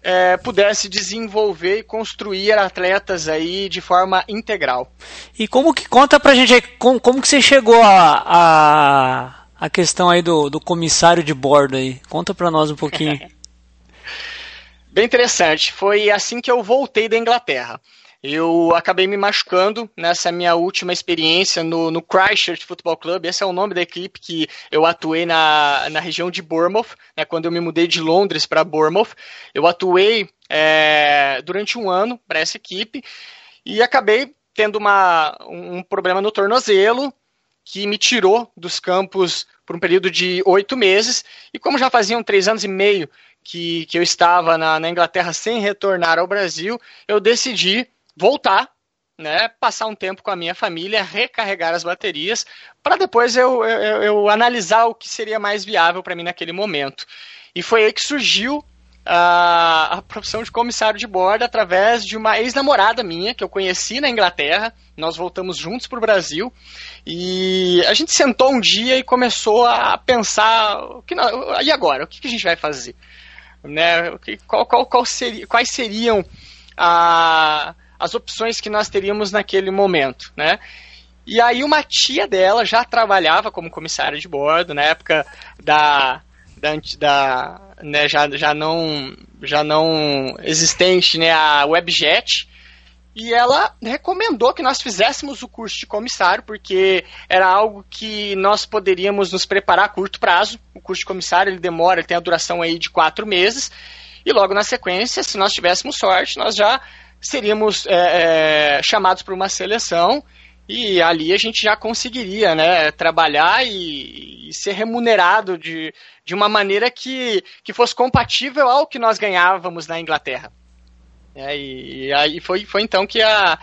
é, pudesse desenvolver e construir atletas aí de forma integral. E como que conta pra gente como, como que você chegou a, a, a questão aí do, do comissário de bordo aí? Conta pra nós um pouquinho. Bem interessante. Foi assim que eu voltei da Inglaterra. Eu acabei me machucando nessa minha última experiência no, no Christchurch Football Club. Esse é o nome da equipe que eu atuei na, na região de Bournemouth, né, quando eu me mudei de Londres para Bournemouth. Eu atuei é, durante um ano para essa equipe e acabei tendo uma, um problema no tornozelo que me tirou dos campos por um período de oito meses. E como já faziam três anos e meio que, que eu estava na, na Inglaterra sem retornar ao Brasil, eu decidi voltar, né, passar um tempo com a minha família, recarregar as baterias, para depois eu, eu, eu, analisar o que seria mais viável para mim naquele momento. E foi aí que surgiu a, a profissão de comissário de bordo através de uma ex-namorada minha que eu conheci na Inglaterra. Nós voltamos juntos para o Brasil e a gente sentou um dia e começou a pensar: que, e agora? O que, que a gente vai fazer? Né? Qual, qual, qual seria, quais seriam a as opções que nós teríamos naquele momento, né? E aí uma tia dela já trabalhava como comissária de bordo na época da da, da né, já, já não já não existente, né, a Webjet. E ela recomendou que nós fizéssemos o curso de comissário, porque era algo que nós poderíamos nos preparar a curto prazo. O curso de comissário ele demora, ele tem a duração aí de quatro meses. E logo na sequência, se nós tivéssemos sorte, nós já seríamos é, é, chamados para uma seleção e ali a gente já conseguiria né, trabalhar e, e, ser remunerado de, de uma maneira que, que fosse compatível ao que nós ganhávamos na Inglaterra. É, e, aí foi, foi então que a,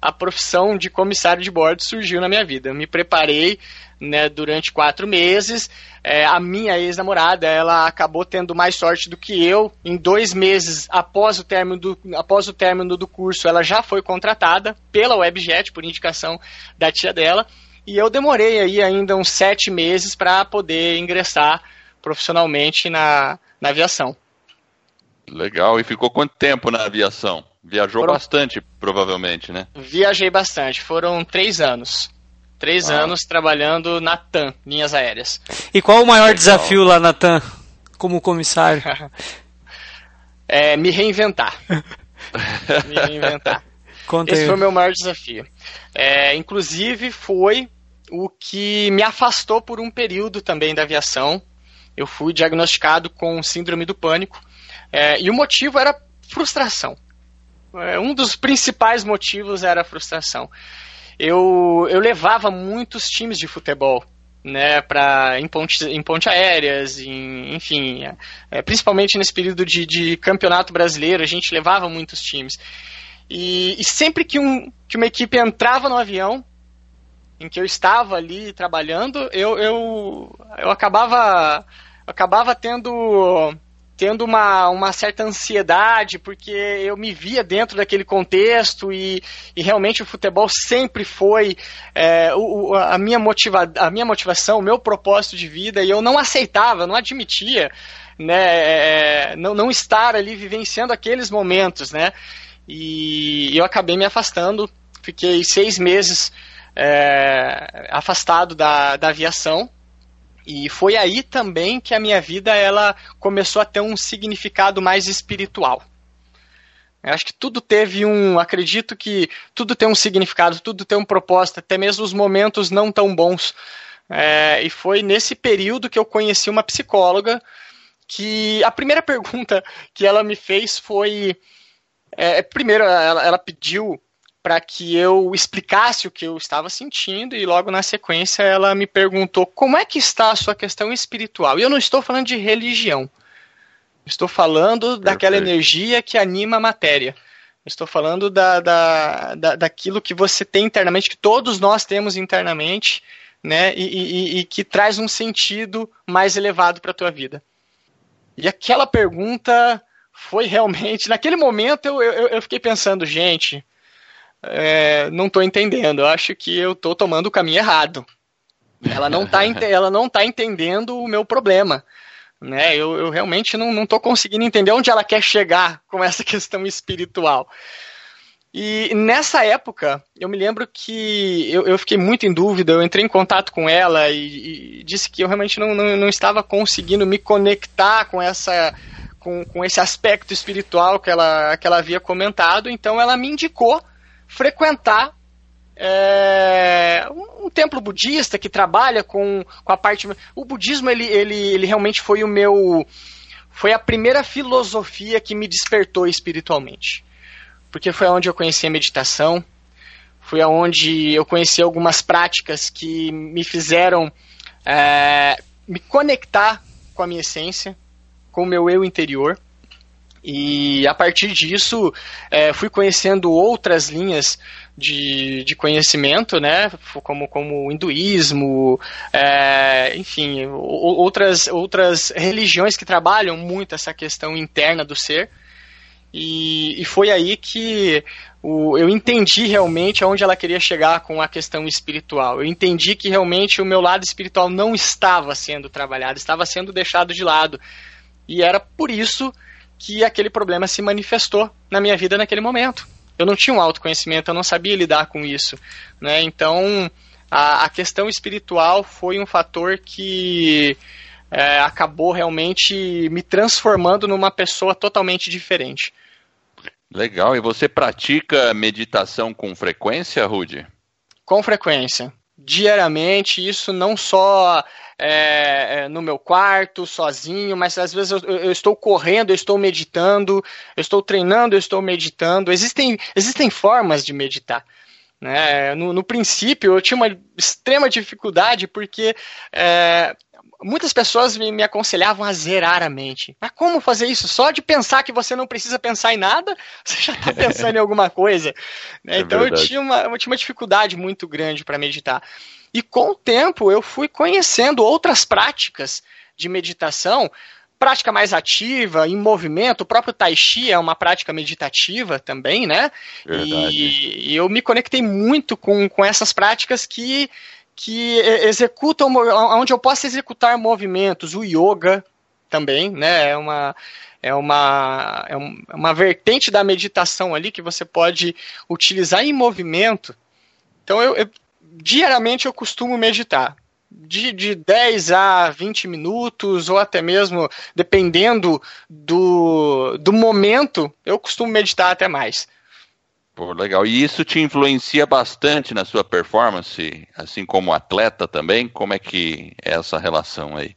a profissão de comissário de bordo surgiu na minha vida. Eu me preparei né, durante quatro meses. É, a minha ex-namorada, ela acabou tendo mais sorte do que eu. Em dois meses após o término do, após o término do curso, ela já foi contratada pela Webjet, por indicação da tia dela. E eu demorei aí ainda uns sete meses para poder ingressar profissionalmente na, na aviação. Legal. E ficou quanto tempo na aviação? Viajou Foram... bastante, provavelmente, né? Viajei bastante. Foram três anos. Três ah. anos trabalhando na TAM, linhas aéreas. E qual o maior Legal. desafio lá na TAM, como comissário? é me reinventar. me reinventar. Conta Esse aí. foi o meu maior desafio. É, inclusive, foi o que me afastou por um período também da aviação. Eu fui diagnosticado com síndrome do pânico. É, e o motivo era frustração. É, um dos principais motivos era a frustração eu, eu levava muitos times de futebol né, para em pontes, em ponte aéreas, em, enfim, é, principalmente nesse período de, de campeonato brasileiro, a gente levava muitos times. E, e, sempre que, um, que uma equipe entrava no avião, em que eu estava ali trabalhando, eu, eu, eu acabava, acabava tendo tendo uma, uma certa ansiedade, porque eu me via dentro daquele contexto e, e realmente o futebol sempre foi é, o, a, minha motiva, a minha motivação, o meu propósito de vida, e eu não aceitava, não admitia né, é, não, não estar ali vivenciando aqueles momentos, né? E eu acabei me afastando, fiquei seis meses é, afastado da, da aviação, e foi aí também que a minha vida ela começou a ter um significado mais espiritual. Eu acho que tudo teve um, acredito que tudo tem um significado, tudo tem um propósito, até mesmo os momentos não tão bons. É, e foi nesse período que eu conheci uma psicóloga que a primeira pergunta que ela me fez foi, é, primeiro ela, ela pediu para que eu explicasse o que eu estava sentindo e logo na sequência ela me perguntou como é que está a sua questão espiritual. E eu não estou falando de religião. Estou falando Perfeito. daquela energia que anima a matéria. Estou falando da, da, da, daquilo que você tem internamente, que todos nós temos internamente, né? E, e, e que traz um sentido mais elevado para a tua vida. E aquela pergunta foi realmente. Naquele momento eu, eu, eu fiquei pensando, gente, é, não estou entendendo. Eu acho que eu estou tomando o caminho errado. Ela não está ela não tá entendendo o meu problema. Né? Eu, eu realmente não estou conseguindo entender onde ela quer chegar com essa questão espiritual. E nessa época, eu me lembro que eu, eu fiquei muito em dúvida, eu entrei em contato com ela e, e disse que eu realmente não, não, não, estava conseguindo me conectar com essa com, com esse aspecto espiritual que ela, que ela havia comentado, então ela me indicou frequentar é, um, um, templo budista que trabalha com, com a parte. O budismo ele, ele, ele realmente foi o meu. Foi a primeira filosofia que me despertou espiritualmente. Porque foi onde eu conheci a meditação, foi onde eu conheci algumas práticas que me fizeram é, me conectar com a minha essência, com o meu eu interior. E a partir disso, é, fui conhecendo outras linhas de, de conhecimento, né? Como, como o hinduísmo, é, enfim, outras, outras religiões que trabalham muito essa questão interna do ser. E, e foi aí que o, eu entendi realmente aonde ela queria chegar com a questão espiritual. Eu entendi que realmente o meu lado espiritual não estava sendo trabalhado, estava sendo deixado de lado. E era por isso que aquele problema se manifestou na minha vida naquele momento eu não tinha um autoconhecimento, eu não sabia lidar com isso. Né? Então, a, a questão espiritual foi um fator que é, acabou realmente me transformando numa pessoa totalmente diferente. Legal. E você pratica meditação com frequência, Rudy? Com frequência. Diariamente, isso não só é, é, no meu quarto, sozinho, mas às vezes eu, eu, estou correndo, eu estou meditando, eu estou treinando, eu estou meditando. Existem, existem formas de meditar. Né? No, no princípio, eu tinha uma extrema dificuldade porque é, muitas pessoas me, me, aconselhavam a zerar a mente. Mas como fazer isso? Só de pensar que você não precisa pensar em nada, você já está pensando em alguma coisa. Né? É então eu tinha, uma, eu tinha uma dificuldade muito grande para meditar. E com o tempo eu fui conhecendo outras práticas de meditação, prática mais ativa, em movimento, o próprio Tai Chi é uma prática meditativa também, né? E, e, eu me conectei muito com, com essas práticas que, que executam, onde eu posso executar movimentos, o yoga também, né? É uma, é uma, é uma vertente da meditação ali que você pode utilizar em movimento. Então eu, eu diariamente eu costumo meditar. De, de 10 a 20 minutos, ou até mesmo, dependendo do, do momento, eu costumo meditar até mais. Pô, legal. E isso te influencia bastante na sua performance, assim como atleta também? Como é que é essa relação aí?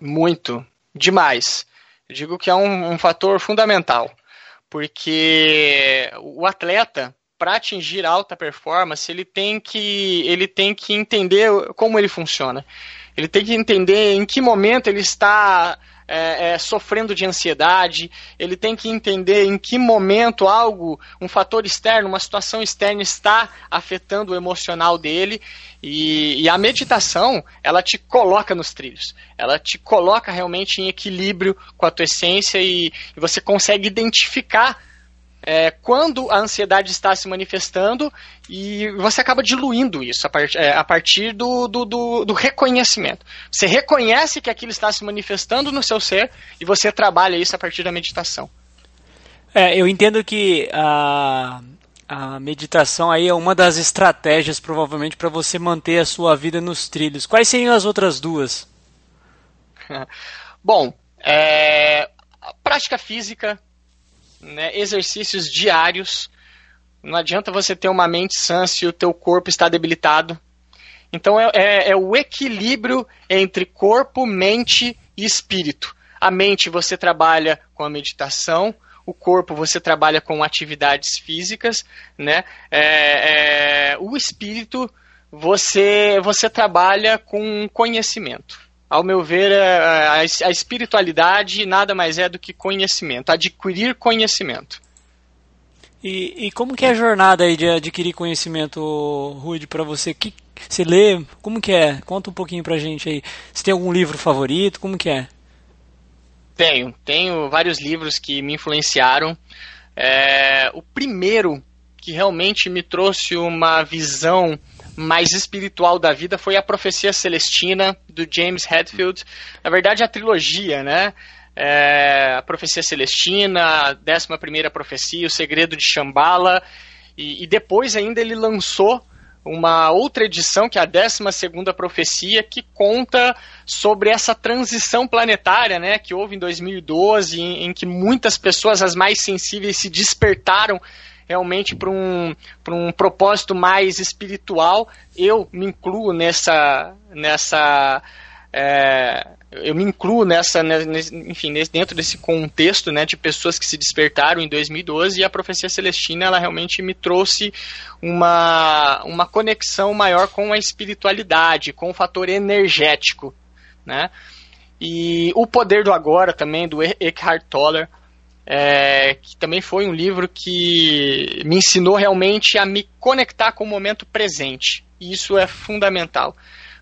Muito. Demais. Eu digo que é um, um fator fundamental. Porque o atleta, para atingir alta performance, ele tem que ele tem que entender como ele funciona. Ele tem que entender em que momento ele está é, é, sofrendo de ansiedade, ele tem que entender em que momento algo, um fator externo, uma situação externa está afetando o emocional dele. E, e a meditação, ela te coloca nos trilhos, ela te coloca realmente em equilíbrio com a tua essência e, e você consegue identificar é, quando a ansiedade está se manifestando e você acaba diluindo isso a, part, é, a partir do, do, do, do, reconhecimento. Você reconhece que aquilo está se manifestando no seu ser e você trabalha isso a partir da meditação. É, eu entendo que a, a meditação aí é uma das estratégias provavelmente para você manter a sua vida nos trilhos. Quais seriam as outras duas? Bom, é, prática física, né, exercícios diários. Não adianta você ter uma mente sã se o teu corpo está debilitado. Então é, é, é o equilíbrio entre corpo, mente e espírito. A mente você trabalha com a meditação, o corpo você trabalha com atividades físicas, né? É, é, o espírito você você trabalha com conhecimento. Ao meu ver, é, a, a espiritualidade nada mais é do que conhecimento, adquirir conhecimento. E, e, como que é a jornada aí de adquirir conhecimento, Rude, para você? Que você lê? Como que é? Conta um pouquinho pra gente aí. Você tem algum livro favorito? Como que é? Tenho, tenho vários livros que me influenciaram. É, o primeiro que realmente me trouxe uma visão mais espiritual da vida foi a Profecia Celestina, do James Hetfield. Na verdade, a trilogia, né? É, a Profecia Celestina, a Décima Primeira Profecia, O Segredo de Shambhala, e, e depois ainda ele lançou uma outra edição, que é a 12 Profecia, que conta sobre essa transição planetária né, que houve em 2012, em, em, que muitas pessoas, as mais sensíveis, se despertaram realmente para um, um propósito mais espiritual. Eu me incluo nessa, nessa é, eu me incluo nessa, enfim, dentro desse contexto, né, de pessoas que se despertaram em 2012 e a profecia celestina, ela realmente me trouxe uma, uma conexão maior com a espiritualidade, com o fator energético, né? E o poder do agora também do Eckhart Tolle, é, que também foi um livro que me ensinou realmente a me conectar com o momento presente. E isso é fundamental.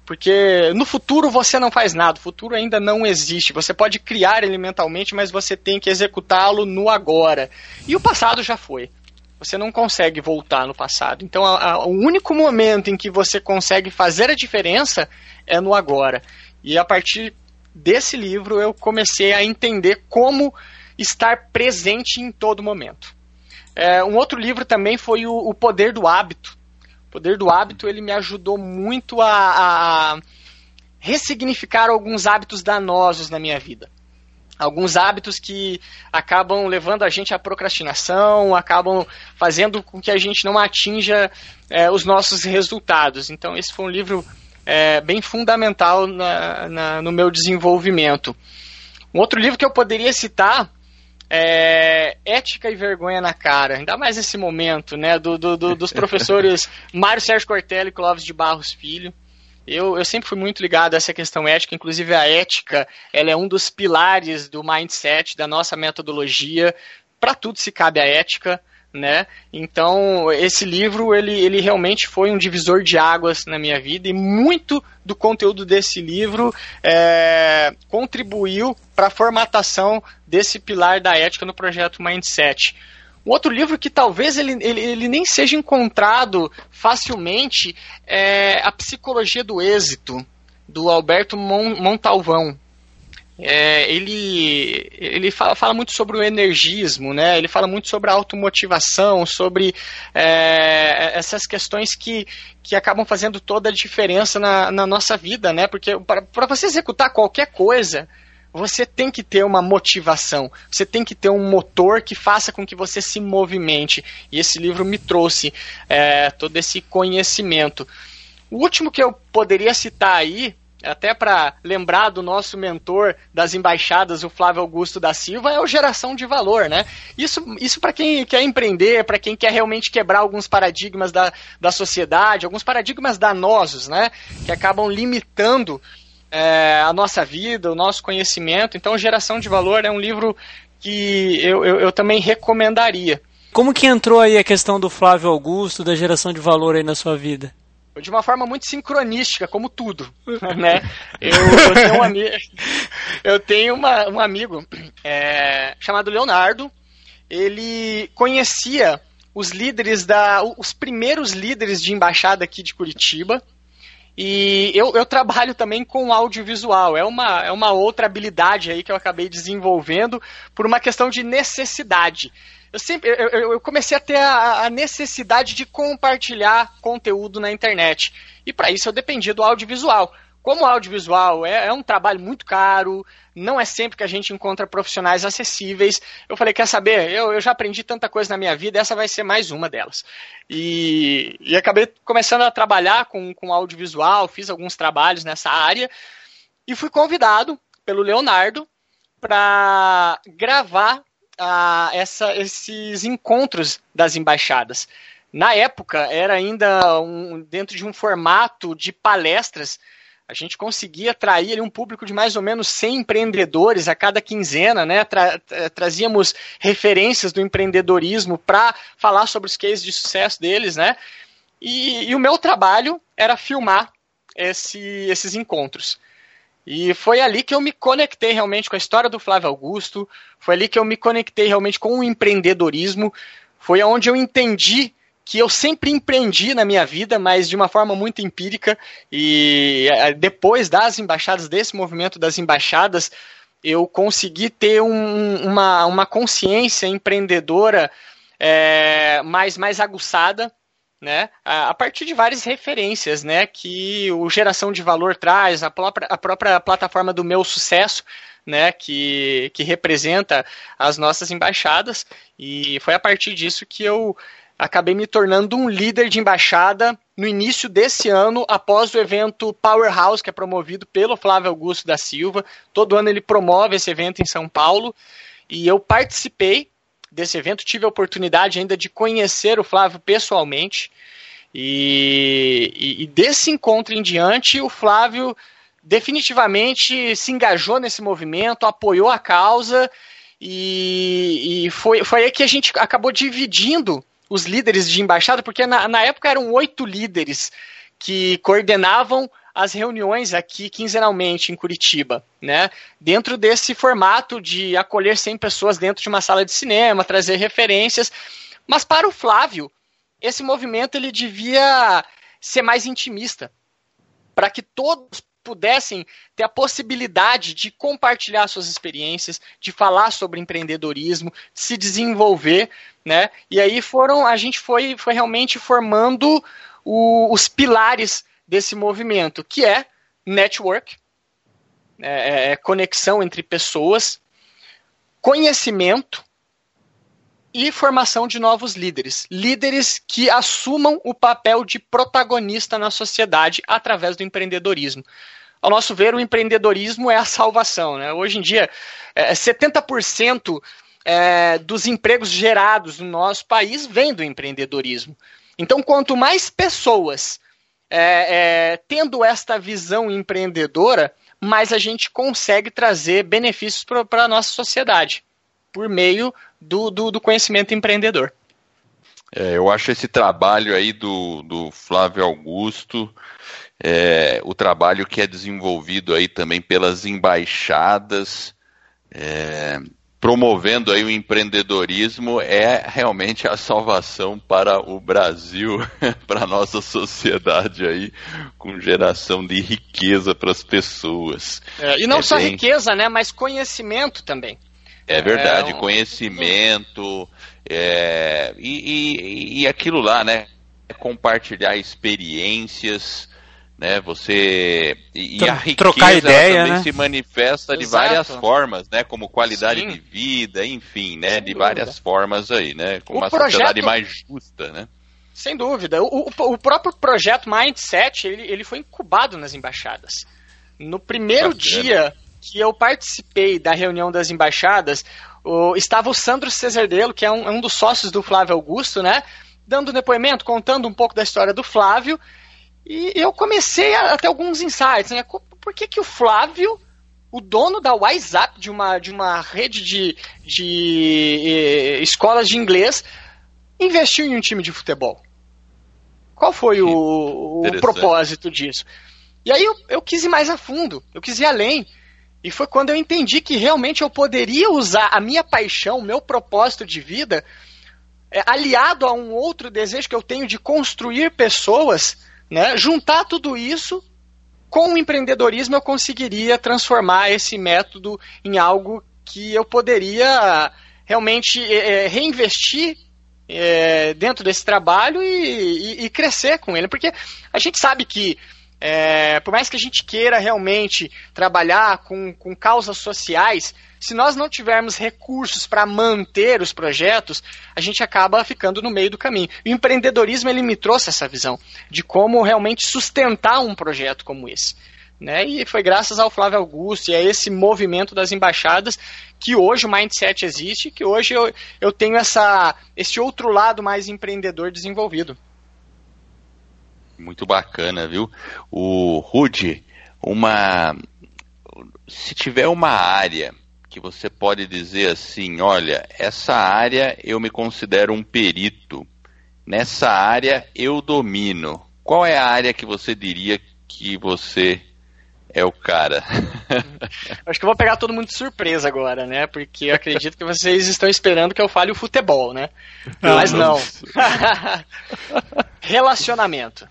Porque no futuro você não faz nada, o futuro ainda não existe. Você pode criar ele mentalmente, mas você tem que executá-lo no agora. E o passado já foi. Você não consegue voltar no passado. Então, a, a, o único momento em que você consegue fazer a diferença é no agora. E a partir desse livro eu comecei a entender como estar presente em todo momento. É, um outro livro também foi o, o Poder do Hábito, poder do hábito ele me ajudou muito a, a ressignificar alguns hábitos danosos na minha vida alguns hábitos que acabam levando a gente à procrastinação, acabam fazendo com que a gente não atinja é, os nossos resultados. Então, esse foi um livro é, bem fundamental na, na, no meu desenvolvimento. Um outro livro que eu poderia citar é, ética e vergonha na cara, ainda mais nesse momento, né, do, do, do dos professores Mário Sérgio Cortelli e Clóvis de Barros Filho. Eu, eu sempre fui muito ligado a essa questão ética, inclusive a ética, ela é um dos pilares do mindset, da nossa metodologia. Para tudo se cabe a ética, né? Então, esse livro, ele, ele realmente foi um divisor de águas na minha vida e muito do conteúdo desse livro é, contribuiu para a formatação desse pilar da ética no projeto Mindset. Um outro livro que talvez ele, ele, ele nem seja encontrado facilmente é A Psicologia do Êxito, do Alberto Montalvão é, ele, ele fala, fala, muito sobre o energismo, né? ele fala muito sobre a automotivação, sobre é, essas questões que, que acabam fazendo toda a diferença na, na nossa vida, né? porque para você executar qualquer coisa, você tem que ter uma motivação, você tem que ter um motor que faça com que você se movimente. E esse livro me trouxe é, todo esse conhecimento. O último que eu poderia citar aí até para lembrar do nosso mentor das embaixadas, o Flávio Augusto da Silva, é o geração de valor, né? Isso, isso para quem quer empreender, para quem quer realmente quebrar alguns paradigmas da, da sociedade, alguns paradigmas danosos, né? Que acabam limitando é, a nossa vida, o nosso conhecimento. Então, Geração de Valor é um livro que eu, eu, eu também recomendaria. Como que entrou aí a questão do Flávio Augusto, da geração de valor aí na sua vida? De uma forma muito sincronística, como tudo, né? Eu, eu tenho, um, eu tenho uma, um amigo é, chamado Leonardo, ele conhecia os líderes da, os primeiros líderes de embaixada aqui de Curitiba, e eu, eu, trabalho também com audiovisual. É uma, é uma outra habilidade aí que eu acabei desenvolvendo por uma questão de necessidade eu sempre eu, eu comecei a ter a, a, necessidade de compartilhar conteúdo na internet. E para isso eu dependia do audiovisual. Como o audiovisual é, é, um trabalho muito caro, não é sempre que a gente encontra profissionais acessíveis, eu falei, quer saber, eu, eu já aprendi tanta coisa na minha vida, essa vai ser mais uma delas. E, e acabei começando a trabalhar com, com audiovisual, fiz alguns trabalhos nessa área, e fui convidado pelo Leonardo para gravar essa, esses encontros das embaixadas. Na época, era ainda um, dentro de um formato de palestras. A gente conseguia atrair um público de mais ou menos 100 empreendedores a cada quinzena, né? Tra trazíamos referências do empreendedorismo para falar sobre os cases de sucesso deles, né? E, e o meu trabalho era filmar esse, esses encontros. E foi ali que eu me conectei realmente com a história do Flávio Augusto, foi ali que eu me conectei realmente com o empreendedorismo, foi onde eu entendi que eu sempre empreendi na minha vida, mas de uma forma muito empírica, e eh, depois das embaixadas, desse movimento das embaixadas, eu consegui ter um, uma, uma consciência empreendedora é, mais, mais aguçada, né, a, partir de várias referências, né, que o Geração de Valor traz, a própria, a própria plataforma do Meu Sucesso, né, que, que representa as nossas embaixadas, e foi a partir disso que eu acabei me tornando um líder de embaixada no início desse ano, após o evento Powerhouse, que é promovido pelo Flávio Augusto da Silva. Todo ano ele promove esse evento em São Paulo, e eu participei desse evento, tive a oportunidade ainda de conhecer o Flávio pessoalmente. E, e, e, desse encontro em diante, o Flávio definitivamente se engajou nesse movimento, apoiou a causa e, e foi, foi aí que a gente acabou dividindo os líderes de embaixada, porque na, na época eram oito líderes que coordenavam as reuniões aqui quinzenalmente em Curitiba, né? Dentro desse formato de acolher 100 pessoas dentro de uma sala de cinema, trazer referências. Mas para o Flávio, esse movimento ele devia ser mais intimista, para que todos pudessem ter a possibilidade de compartilhar suas experiências, de falar sobre empreendedorismo, de se desenvolver, né? E aí foram, a gente foi, foi realmente formando o, os pilares desse movimento, que é network, é, é, é conexão entre pessoas, conhecimento e formação de novos líderes. Líderes que assumam o papel de protagonista na sociedade através do empreendedorismo. Ao nosso ver, o empreendedorismo é a salvação. Né? Hoje em dia, é, 70% é, dos empregos gerados no nosso país vem do empreendedorismo. Então, quanto mais pessoas é, é, tendo esta visão empreendedora, mais a gente consegue trazer benefícios para a nossa sociedade por meio do, do, do conhecimento empreendedor. É, eu acho esse trabalho aí do, do Flávio Augusto, é, o trabalho que é desenvolvido aí também pelas embaixadas, é, promovendo aí o empreendedorismo é realmente a salvação para o Brasil, para a nossa sociedade aí, com geração de riqueza para as pessoas. É, e não é só bem... riqueza, né, mas conhecimento também. É verdade, é um... conhecimento é, e, e, e aquilo lá, né, compartilhar experiências, né? Você e, a riqueza trocar ideia, também né? se manifesta Exato. de várias formas, né? Como qualidade Sim. de vida, enfim, né? Sem de dúvida. várias formas aí, né? Com uma projeto... sociedade mais justa, né? Sem dúvida. O, o, o, próprio projeto Mindset, ele, ele foi incubado nas embaixadas. No primeiro tá dia que eu participei da reunião das embaixadas, o, estava o Sandro Cesardelo, que é um, é um dos sócios do Flávio Augusto, né? Dando depoimento, contando um pouco da história do Flávio, e eu comecei a, ter alguns insights, né? Por que, que o Flávio, o dono da WhatsApp, de uma, de uma rede de, de eh, escolas de inglês, investiu em um time de futebol? Qual foi o, o propósito disso? E aí eu, eu quis ir mais a fundo, eu quis ir além. E foi quando eu entendi que realmente eu poderia usar a minha paixão, o meu propósito de vida, é, aliado a um outro desejo que eu tenho de construir pessoas né? Juntar tudo isso com o empreendedorismo eu conseguiria transformar esse método em algo que eu poderia realmente é, reinvestir é, dentro desse trabalho e, e, e, crescer com ele. Porque a gente sabe que, é, por mais que a gente queira realmente trabalhar com, com causas sociais, se nós não tivermos recursos para manter os projetos, a gente acaba ficando no meio do caminho. O empreendedorismo ele me trouxe essa visão de como realmente sustentar um projeto como esse. Né? E foi graças ao Flávio Augusto e a esse movimento das embaixadas que hoje o Mindset existe, que hoje eu, eu tenho essa, esse outro lado mais empreendedor desenvolvido. Muito bacana, viu? O Rude, uma se tiver uma área que você pode dizer assim: olha, essa área eu me considero um perito, nessa área eu domino. Qual é a área que você diria que você é o cara? Acho que eu vou pegar todo mundo de surpresa agora, né? Porque eu acredito que vocês estão esperando que eu fale o futebol, né? Mas não. Relacionamento.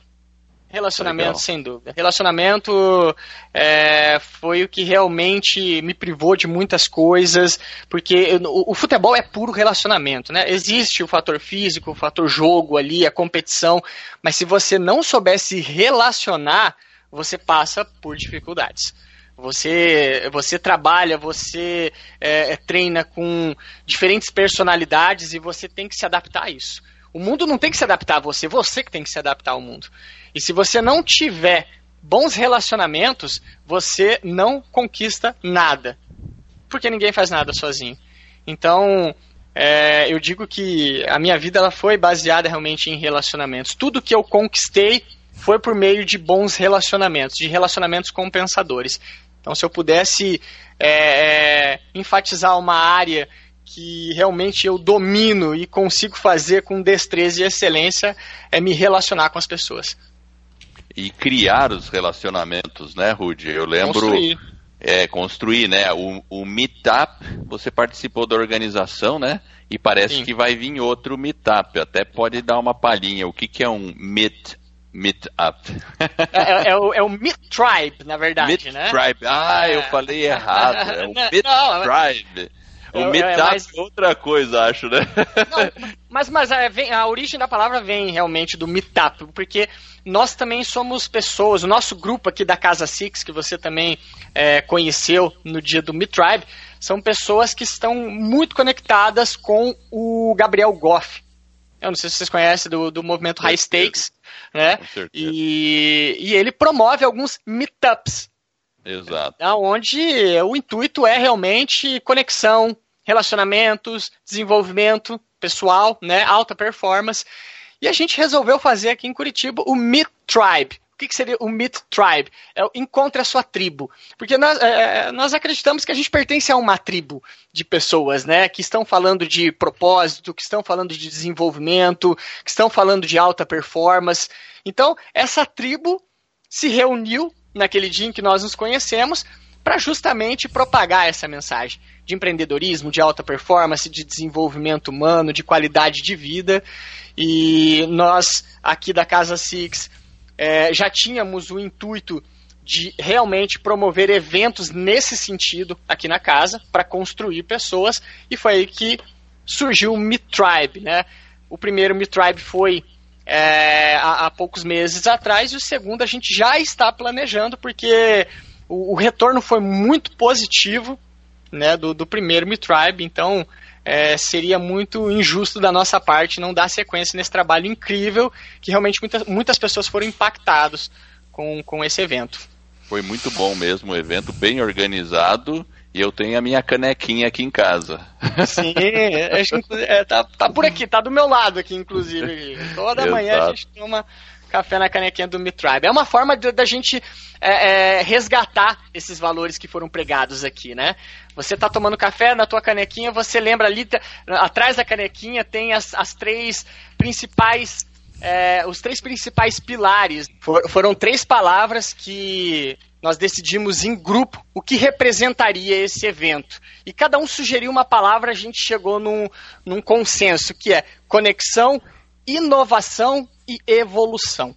Relacionamento, Legal. sem dúvida. Relacionamento é, foi o que realmente me privou de muitas coisas, porque o, o, futebol é puro relacionamento, né? Existe o fator físico, o fator jogo ali, a competição, mas se você não soubesse relacionar, você passa por dificuldades. Você, você trabalha, você é, treina com diferentes personalidades e você tem que se adaptar a isso. O mundo não tem que se adaptar a você, você que tem que se adaptar ao mundo. E se você não tiver bons relacionamentos, você não conquista nada. Porque ninguém faz nada sozinho. Então, é, eu digo que a minha vida ela foi baseada realmente em relacionamentos. Tudo que eu conquistei foi por meio de bons relacionamentos, de relacionamentos compensadores. Então, se eu pudesse é, é, enfatizar uma área que realmente eu domino e consigo fazer com destreza e excelência, é me relacionar com as pessoas. E criar os relacionamentos, né, Rudy? Eu lembro. Construir. É, construir, né? O, o Meetup, você participou da organização, né? E parece Sim. que vai vir outro Meetup. Até pode dar uma palhinha. O que, que é um Meet Meetup. É, é, é, o, é o Meet Tribe, na verdade, Meet né? Tribe. Ah, eu é. falei errado. É o Meet Tribe. O é, Meetup mas... é outra coisa, acho, né? Não, mas mas a, vem, a origem da palavra vem realmente do Meetup, porque nós também somos pessoas, o nosso grupo aqui da Casa Six, que você também é, conheceu no dia do Meet Tribe, são pessoas que estão muito conectadas com o Gabriel Goff. Eu não sei se vocês conhecem do, do movimento High Stakes, né? E, e ele promove alguns meetups. Exato. Onde o intuito é realmente conexão, relacionamentos, desenvolvimento pessoal, né? Alta performance. E a gente resolveu fazer aqui em Curitiba o Meet Tribe. O que, que, seria o Meet Tribe? É o encontre a sua tribo. Porque nós, é, é, nós acreditamos que a gente pertence a uma tribo de pessoas, né? Que estão falando de propósito, que estão falando de desenvolvimento, que estão falando de alta performance. Então, essa tribo se reuniu naquele dia em que nós nos conhecemos para justamente propagar essa mensagem de empreendedorismo, de alta performance, de desenvolvimento humano, de qualidade de vida. E nós, aqui da Casa Six, é, já tínhamos o intuito de realmente promover eventos nesse sentido aqui na casa, para construir pessoas, e foi aí que surgiu o Me Tribe. Né? O primeiro Me Tribe foi é, há, há, poucos meses atrás, e o segundo a gente já está planejando, porque o, o retorno foi muito positivo né, do, do primeiro Me Tribe, então é, seria muito injusto da nossa parte não dar sequência nesse trabalho incrível que realmente muitas, muitas pessoas foram impactadas com, com esse evento. Foi muito bom mesmo, um evento bem organizado e eu tenho a minha canequinha aqui em casa. Sim, é, tá, tá por aqui, tá do meu lado aqui, inclusive. Toda manhã a gente toma café na canequinha do Mitribe. É uma forma da gente é, é, resgatar esses valores que foram pregados aqui, né? Você tá tomando café na tua canequinha, você lembra ali, atrás da canequinha tem as, as três principais é, os três principais pilares. For, foram três palavras que nós decidimos em grupo o que representaria esse evento. E cada um sugeriu uma palavra, a gente chegou num, num consenso, que é conexão, inovação e evolução.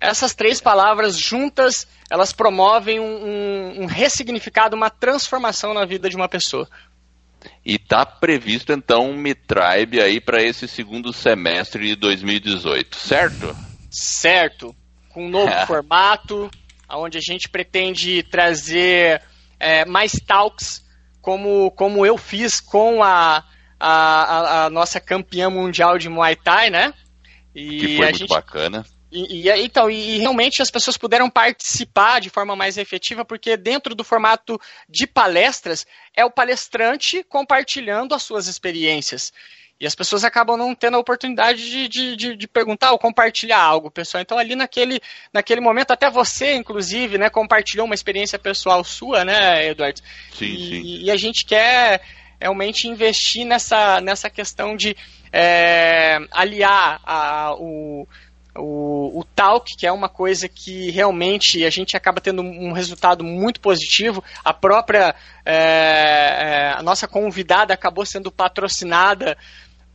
Essas três palavras juntas, elas promovem um, um, um ressignificado, uma transformação na vida de uma pessoa. E está previsto então um Mitribe aí para esse segundo semestre de 2018, certo? Certo. Com um novo formato, onde a gente pretende trazer é, mais talks, como, como eu fiz com a, a, a, nossa campeã mundial de Muay Thai, né? E que foi muito gente, bacana. E, e, então, e realmente as pessoas puderam participar de forma mais efetiva, porque dentro do formato de palestras, é o palestrante compartilhando as suas experiências. E as pessoas acabam não tendo a oportunidade de, de, de, de, perguntar ou compartilhar algo, pessoal. Então, ali naquele, naquele momento, até você, inclusive, né, compartilhou uma experiência pessoal sua, né, Eduardo? Sim, e, sim. E a gente quer realmente investir nessa, nessa questão de é, aliar a, o, o, o talk, que é uma coisa que realmente a gente acaba tendo um resultado muito positivo. A própria, é, é, a nossa convidada acabou sendo patrocinada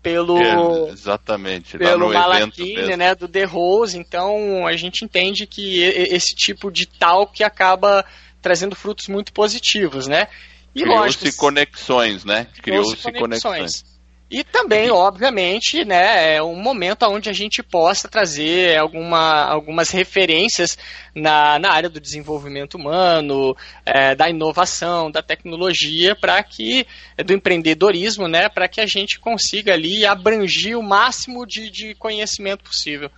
pelo é, exatamente pelo Malakine, né, do The Rose. Então a gente entende que esse tipo de talk acaba trazendo frutos muito positivos, né? E criou-se conexões, né? Criou-se conexões. conexões. E também, obviamente, né, é um momento onde a gente possa trazer alguma, algumas referências na, na área do desenvolvimento humano, é, da inovação, da tecnologia, para que do empreendedorismo, né, para que a gente consiga ali abranger o máximo de, de conhecimento possível.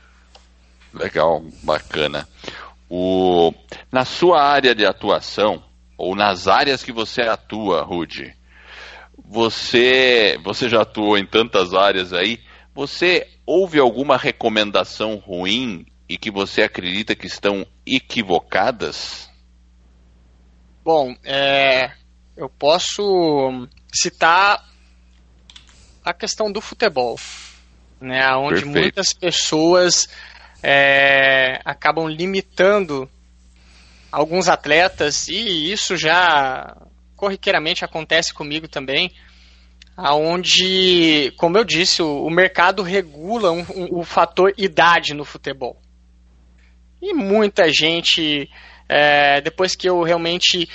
Legal, bacana. O, na sua área de atuação, ou nas áreas que você atua, Rude, você, você já atuou em tantas áreas aí. Você houve alguma recomendação ruim e que você acredita que estão equivocadas? Bom, é, eu posso citar a questão do futebol, né, onde Perfeito. muitas pessoas é, acabam limitando alguns atletas e isso já corriqueiramente acontece comigo também, aonde, como eu disse, o, o mercado regula um, um, o fator idade no futebol. E muita gente, é, depois que eu realmente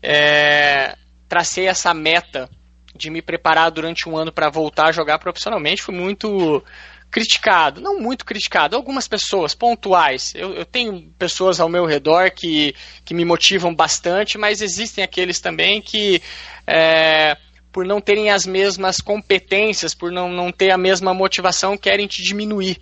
é, tracei essa meta de me preparar durante um ano para voltar a jogar profissionalmente, fui muito criticado, não muito criticado, algumas pessoas pontuais. Eu, eu, tenho pessoas ao meu redor que, que me motivam bastante, mas existem aqueles também que, é, por não terem as mesmas competências, por não, não ter a mesma motivação, querem te diminuir.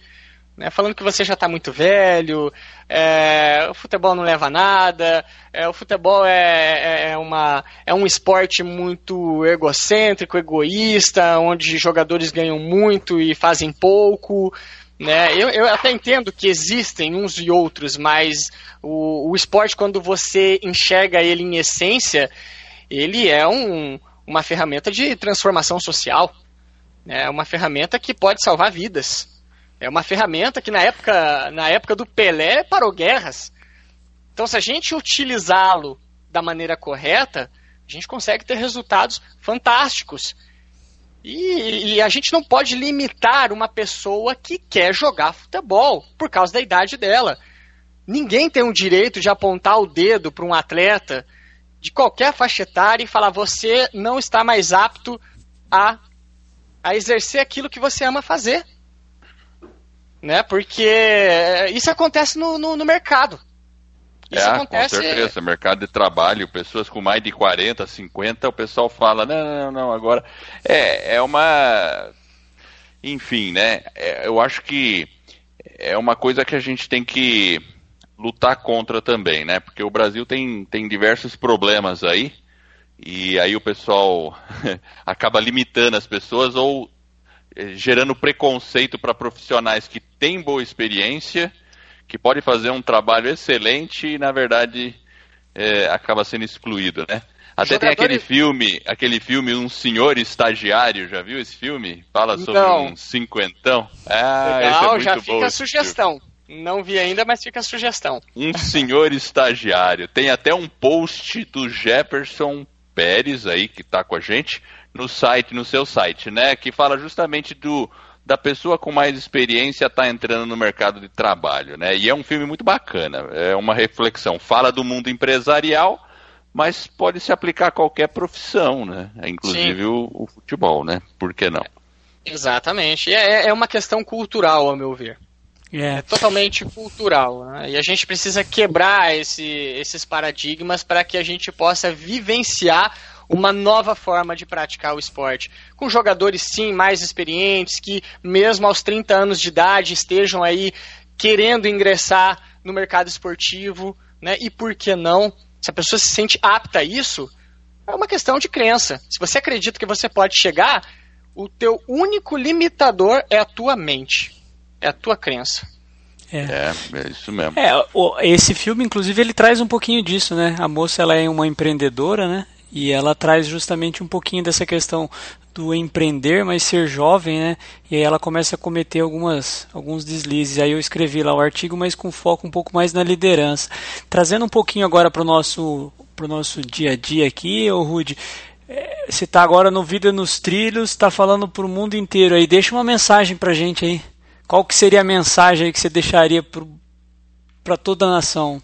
Né, falando que você já está muito velho, é, o futebol não leva a nada, é, o futebol é, é, é, uma, é um esporte muito egocêntrico, egoísta, onde jogadores ganham muito e fazem pouco. Né? Eu, eu até entendo que existem uns e outros, mas o, o esporte, quando você enxerga ele em essência, ele é um, uma ferramenta de transformação social, é né? uma ferramenta que pode salvar vidas. É uma ferramenta que na época, na época do Pelé parou guerras. Então, se a gente utilizá-lo da maneira correta, a gente consegue ter resultados fantásticos. E, e, a gente não pode limitar uma pessoa que quer jogar futebol por causa da idade dela. Ninguém tem o direito de apontar o dedo para um atleta de qualquer faixa etária e falar: você não está mais apto a, a exercer aquilo que você ama fazer né? Porque isso acontece no, no, no mercado. Isso é, acontece... com certeza. Mercado de trabalho, pessoas com mais de 40, 50, o pessoal fala, não, não, não, agora... É, é uma... Enfim, né? É, eu acho que é uma coisa que a gente tem que lutar contra também, né? Porque o Brasil tem, tem diversos problemas aí, e aí o pessoal acaba limitando as pessoas ou gerando preconceito para profissionais que têm boa experiência, que podem fazer um trabalho excelente e, na verdade, é, acaba sendo excluído, né? Até tem aquele filme, aquele filme Um Senhor Estagiário, já viu esse filme? Fala sobre Não. um cinquentão. Ah, Legal, é já fica a sugestão. Não vi ainda, mas fica a sugestão. Um Senhor Estagiário. Tem até um post do Jefferson Pérez aí, que está com a gente, no site, no seu site, né? Que fala justamente do da pessoa com mais experiência estar tá entrando no mercado de trabalho, né? E é um filme muito bacana, é uma reflexão. Fala do mundo empresarial, mas pode se aplicar a qualquer profissão, né? Inclusive o, o, futebol, né? Por que não? Exatamente. É, é uma questão cultural, ao meu ver. É, é totalmente cultural. Né? E a gente precisa quebrar esse, esses paradigmas para que a gente possa vivenciar uma nova forma de praticar o esporte. Com jogadores, sim, mais experientes, que mesmo aos 30 anos de idade estejam aí querendo ingressar no mercado esportivo, né? E por que não? Se a pessoa se sente apta a isso, é uma questão de crença. Se você acredita que você pode chegar, o teu único limitador é a tua mente, é a tua crença. É. é, é isso mesmo. É, esse filme, inclusive, ele traz um pouquinho disso, né? A moça, ela é uma empreendedora, né? E ela traz justamente um pouquinho dessa questão do empreender, mas ser jovem, né? E aí ela começa a cometer algumas, alguns deslizes. Aí eu escrevi lá o artigo, mas com foco um pouco mais na liderança. Trazendo um pouquinho agora para o nosso, pro nosso dia a dia aqui, ô Rude, É, você está agora no Vida nos Trilhos, está falando para o mundo inteiro aí. Deixa uma mensagem para gente aí. Qual que seria a mensagem que você deixaria para toda a nação?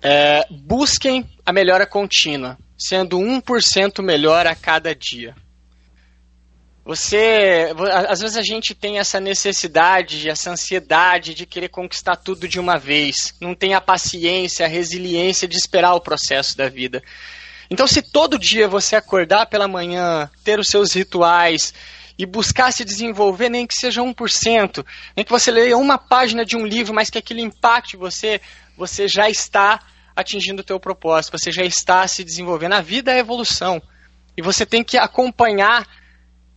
É, busquem a melhora contínua, sendo 1% melhor a cada dia. Você, às vezes a gente tem essa necessidade, essa ansiedade de querer conquistar tudo de uma vez. Não tem a paciência, a resiliência de esperar o processo da vida. Então, se todo dia você acordar pela manhã, ter os seus rituais e buscar se desenvolver, nem que seja 1%, nem que você leia uma página de um livro, mas que aquilo impacte você, você já está atingindo o teu propósito, você já está se desenvolvendo. A vida é evolução. E você tem que acompanhar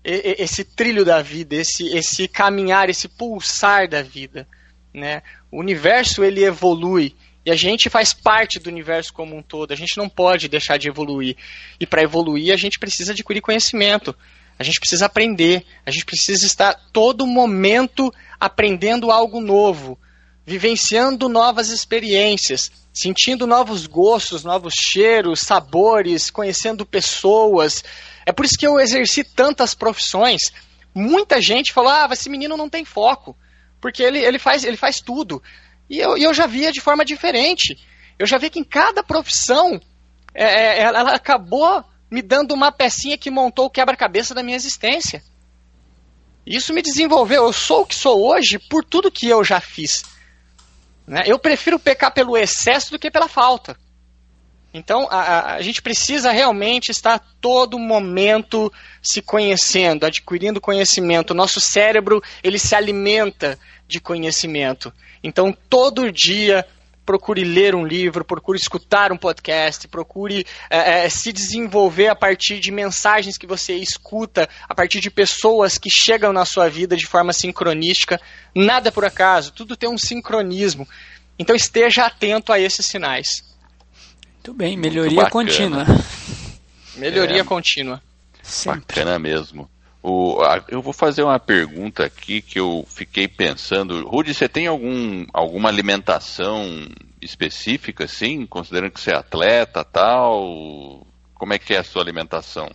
esse trilho da vida, esse, esse caminhar, esse pulsar da vida. Né? O universo ele evolui e a gente faz parte do universo como um todo. A gente não pode deixar de evoluir. E para evoluir a gente precisa adquirir conhecimento. A gente precisa aprender. A gente precisa estar todo momento aprendendo algo novo, vivenciando novas experiências, sentindo novos gostos, novos cheiros, sabores, conhecendo pessoas. É por isso que eu exerci tantas profissões. Muita gente falou: ah, esse menino não tem foco, porque ele, ele, faz, ele faz tudo. E eu, eu já via de forma diferente. Eu já vi que em cada profissão é, é ela acabou me dando uma pecinha que montou o quebra-cabeça da minha existência. Isso me desenvolveu. Eu sou o que sou hoje por tudo que eu já fiz. Né? Eu prefiro pecar pelo excesso do que pela falta. Então, a, a, gente precisa realmente estar todo momento se conhecendo, adquirindo conhecimento. O nosso cérebro, ele se alimenta de conhecimento. Então, todo dia, procure ler um livro, procure escutar um podcast, procure é, é, se desenvolver a partir de mensagens que você escuta, a partir de pessoas que chegam na sua vida de forma sincronística. Nada por acaso, tudo tem um sincronismo. Então, esteja atento a esses sinais. Muito bem, melhoria Muito contínua. Melhoria é, contínua. Sempre. Bacana mesmo. O, a, eu vou fazer uma pergunta aqui que eu fiquei pensando. Rudy, você tem algum, alguma alimentação específica, assim, considerando que você é atleta tal? Como é que é a sua alimentação?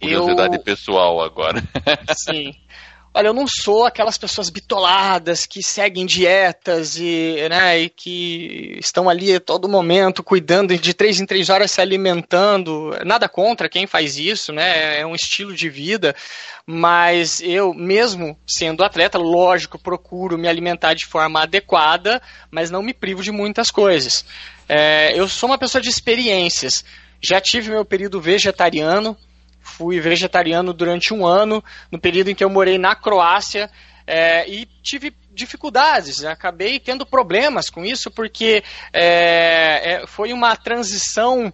Curiosidade eu... pessoal agora. Sim. Olha, eu não sou aquelas pessoas bitoladas que seguem dietas e, né, e que estão ali a todo momento cuidando de três em três horas se alimentando. Nada contra quem faz isso, né? É um estilo de vida. Mas eu, mesmo sendo atleta, lógico, procuro me alimentar de forma adequada, mas não me privo de muitas coisas. É, eu sou uma pessoa de experiências. Já tive meu período vegetariano, fui vegetariano durante um ano, no período em que eu morei na Croácia, é, e tive dificuldades, né? acabei tendo problemas com isso, porque é, é, foi uma transição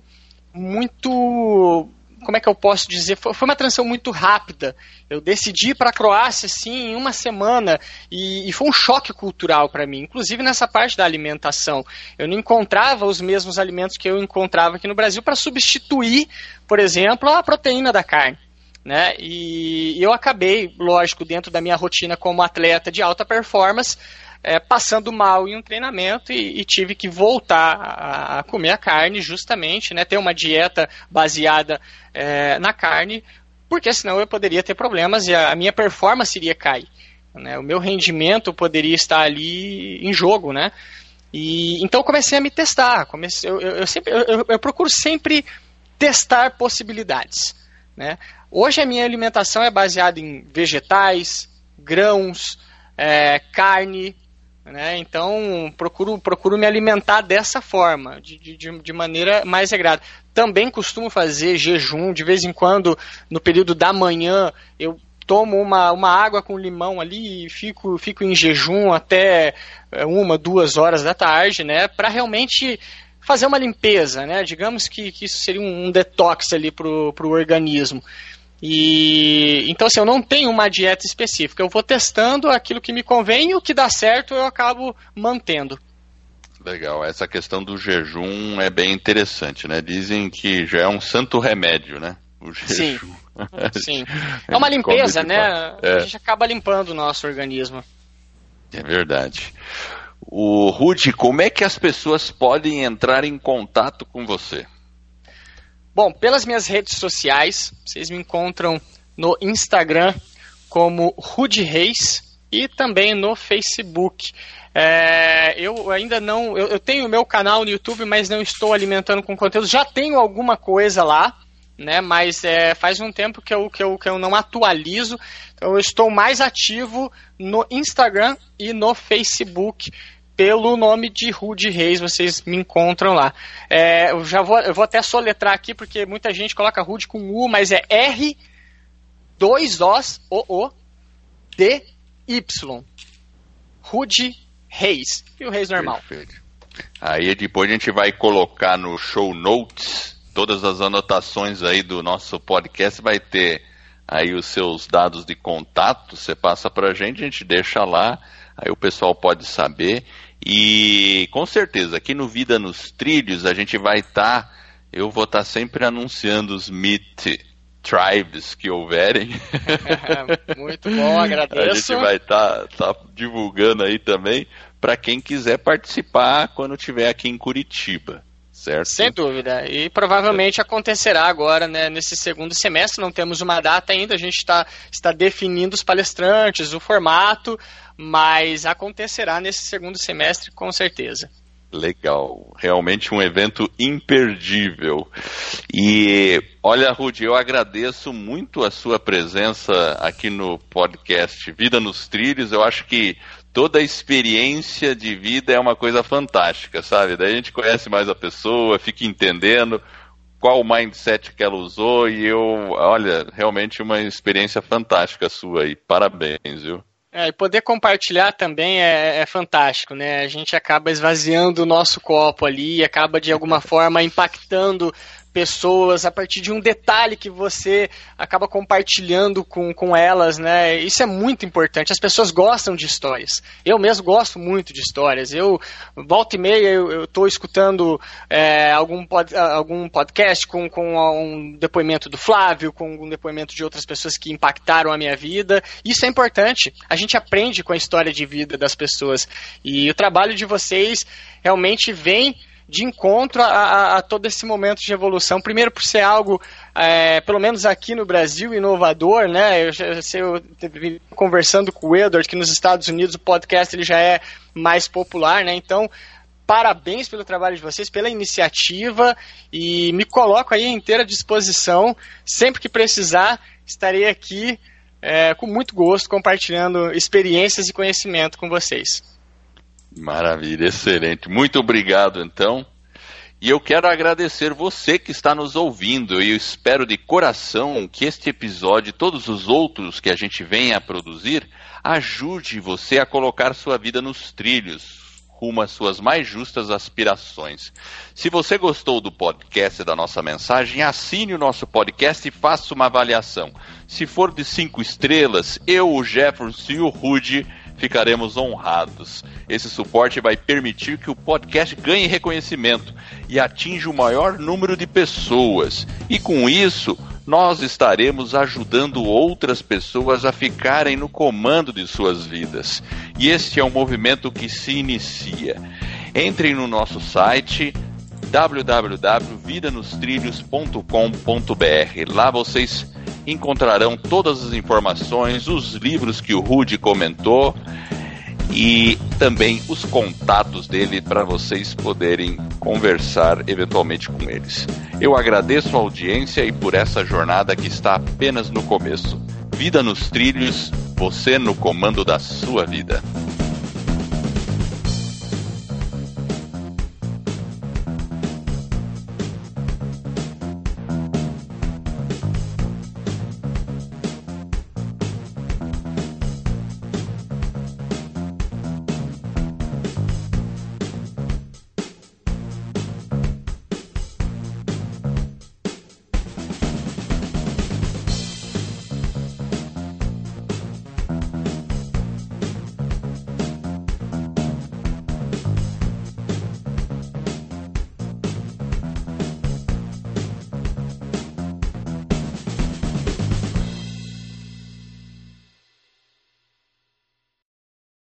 muito como é que eu posso dizer? Foi, foi uma transição muito rápida. Eu decidi para a Croácia assim em uma semana e, e foi um choque cultural para mim, inclusive nessa parte da alimentação. Eu não encontrava os mesmos alimentos que eu encontrava aqui no Brasil para substituir, por exemplo, a proteína da carne. Né? E eu acabei, lógico, dentro da minha rotina como atleta de alta performance, é, passando mal em um treinamento e, e tive que voltar a, comer a carne justamente, né, ter uma dieta baseada é, na carne, porque senão eu poderia ter problemas e a, a minha performance iria cair. Né, o meu rendimento poderia estar ali em jogo, né? E, então comecei a me testar. Comecei, eu, eu, eu sempre, eu, eu, procuro sempre testar possibilidades. Né? Hoje a minha alimentação é baseada em vegetais, grãos, é, carne, né? Então, procuro, procuro me alimentar dessa forma, de, de, de maneira mais regrada. Também costumo fazer jejum, de vez em quando, no período da manhã, eu tomo uma, uma água com limão ali e fico, fico em jejum até é, uma, duas horas da tarde, né? Para realmente fazer uma limpeza, né? Digamos que, que isso seria um, um detox ali para o organismo. E então assim, eu não tenho uma dieta específica. Eu vou testando aquilo que me convém e o que dá certo eu acabo mantendo. Legal, essa questão do jejum é bem interessante, né? Dizem que já é um santo remédio, né? O jejum. Sim. Sim. É uma limpeza, né? É. A gente acaba limpando o nosso organismo. É verdade. O Rudy, como é que as pessoas podem entrar em contato com você? Bom, pelas minhas redes sociais, vocês me encontram no Instagram como Rude Reis e também no Facebook. É, eu ainda não. Eu, eu tenho o meu canal no YouTube, mas não estou alimentando com conteúdo. Já tenho alguma coisa lá, né? Mas é, faz um tempo que eu, que, eu, que eu não atualizo. Então eu estou mais ativo no Instagram e no Facebook pelo nome de Rude Reis, vocês me encontram lá. É, eu já vou, eu vou até soletrar aqui, porque muita gente coloca Rude com U, mas é R, 2 Os, O, O, D, Y. Rude Reis. E o Reis normal. Aí depois a gente vai colocar no show notes todas as anotações aí do nosso podcast, vai ter aí os seus dados de contato, você passa pra gente, a gente deixa lá, aí o pessoal pode saber. E com certeza, aqui no Vida nos Trilhos, a gente vai estar. Tá, eu vou estar tá sempre anunciando os Meet Tribes que houverem. Muito bom, agradeço. A gente vai estar tá, tá divulgando aí também para quem quiser participar quando estiver aqui em Curitiba. Certo? Sem dúvida. E provavelmente acontecerá agora, né, nesse segundo semestre. Não temos uma data ainda, a gente está, está definindo os palestrantes, o formato, mas acontecerá nesse segundo semestre com certeza. Legal, realmente um evento imperdível. E olha, Rudy, eu agradeço muito a sua presença aqui no podcast Vida nos Trilhos. Eu acho que toda a experiência de vida é uma coisa fantástica, sabe? Daí a gente conhece mais a pessoa, fica entendendo qual mindset que ela usou e eu, olha, realmente uma experiência fantástica sua aí. Parabéns, viu? É, e poder compartilhar também é, é, fantástico, né? A gente acaba esvaziando o nosso copo ali, acaba de alguma forma impactando pessoas a partir de um detalhe que você acaba compartilhando com, com elas, né? Isso é muito importante. As pessoas gostam de histórias. Eu mesmo gosto muito de histórias. Eu, volta e meia, eu estou escutando é, algum, pod, algum podcast com, com um depoimento do Flávio, com um depoimento de outras pessoas que impactaram a minha vida. Isso é importante. A gente aprende com a história de vida das pessoas. E o trabalho de vocês realmente vem de encontro a, a, a, todo esse momento de evolução. Primeiro, por ser algo, é, pelo menos aqui no Brasil, inovador, né? Eu, eu, eu conversando com o Edward que nos Estados Unidos o podcast ele já é mais popular, né? Então, parabéns pelo trabalho de vocês, pela iniciativa e me coloco aí à inteira disposição. Sempre que precisar, estarei aqui é, com muito gosto compartilhando experiências e conhecimento com vocês. Maravilha, excelente. Muito obrigado, então. E eu quero agradecer você que está nos ouvindo e eu espero de coração que este episódio e todos os outros que a gente venha a produzir ajude você a colocar sua vida nos trilhos, rumo às suas mais justas aspirações. Se você gostou do podcast e da nossa mensagem, assine o nosso podcast e faça uma avaliação. Se for de cinco estrelas, eu, o Jefferson e o Rude ficaremos honrados. Esse suporte vai permitir que o podcast ganhe reconhecimento e atinja o maior número de pessoas. E com isso, nós estaremos ajudando outras pessoas a ficarem no comando de suas vidas. E este é um movimento que se inicia. Entrem no nosso site www.vidanostrilhos.com.br. Lá vocês encontrarão todas as informações, os livros que o Rude comentou e também os contatos dele para vocês poderem conversar eventualmente com eles. Eu agradeço a audiência e por essa jornada que está apenas no começo. Vida nos trilhos, você no comando da sua vida.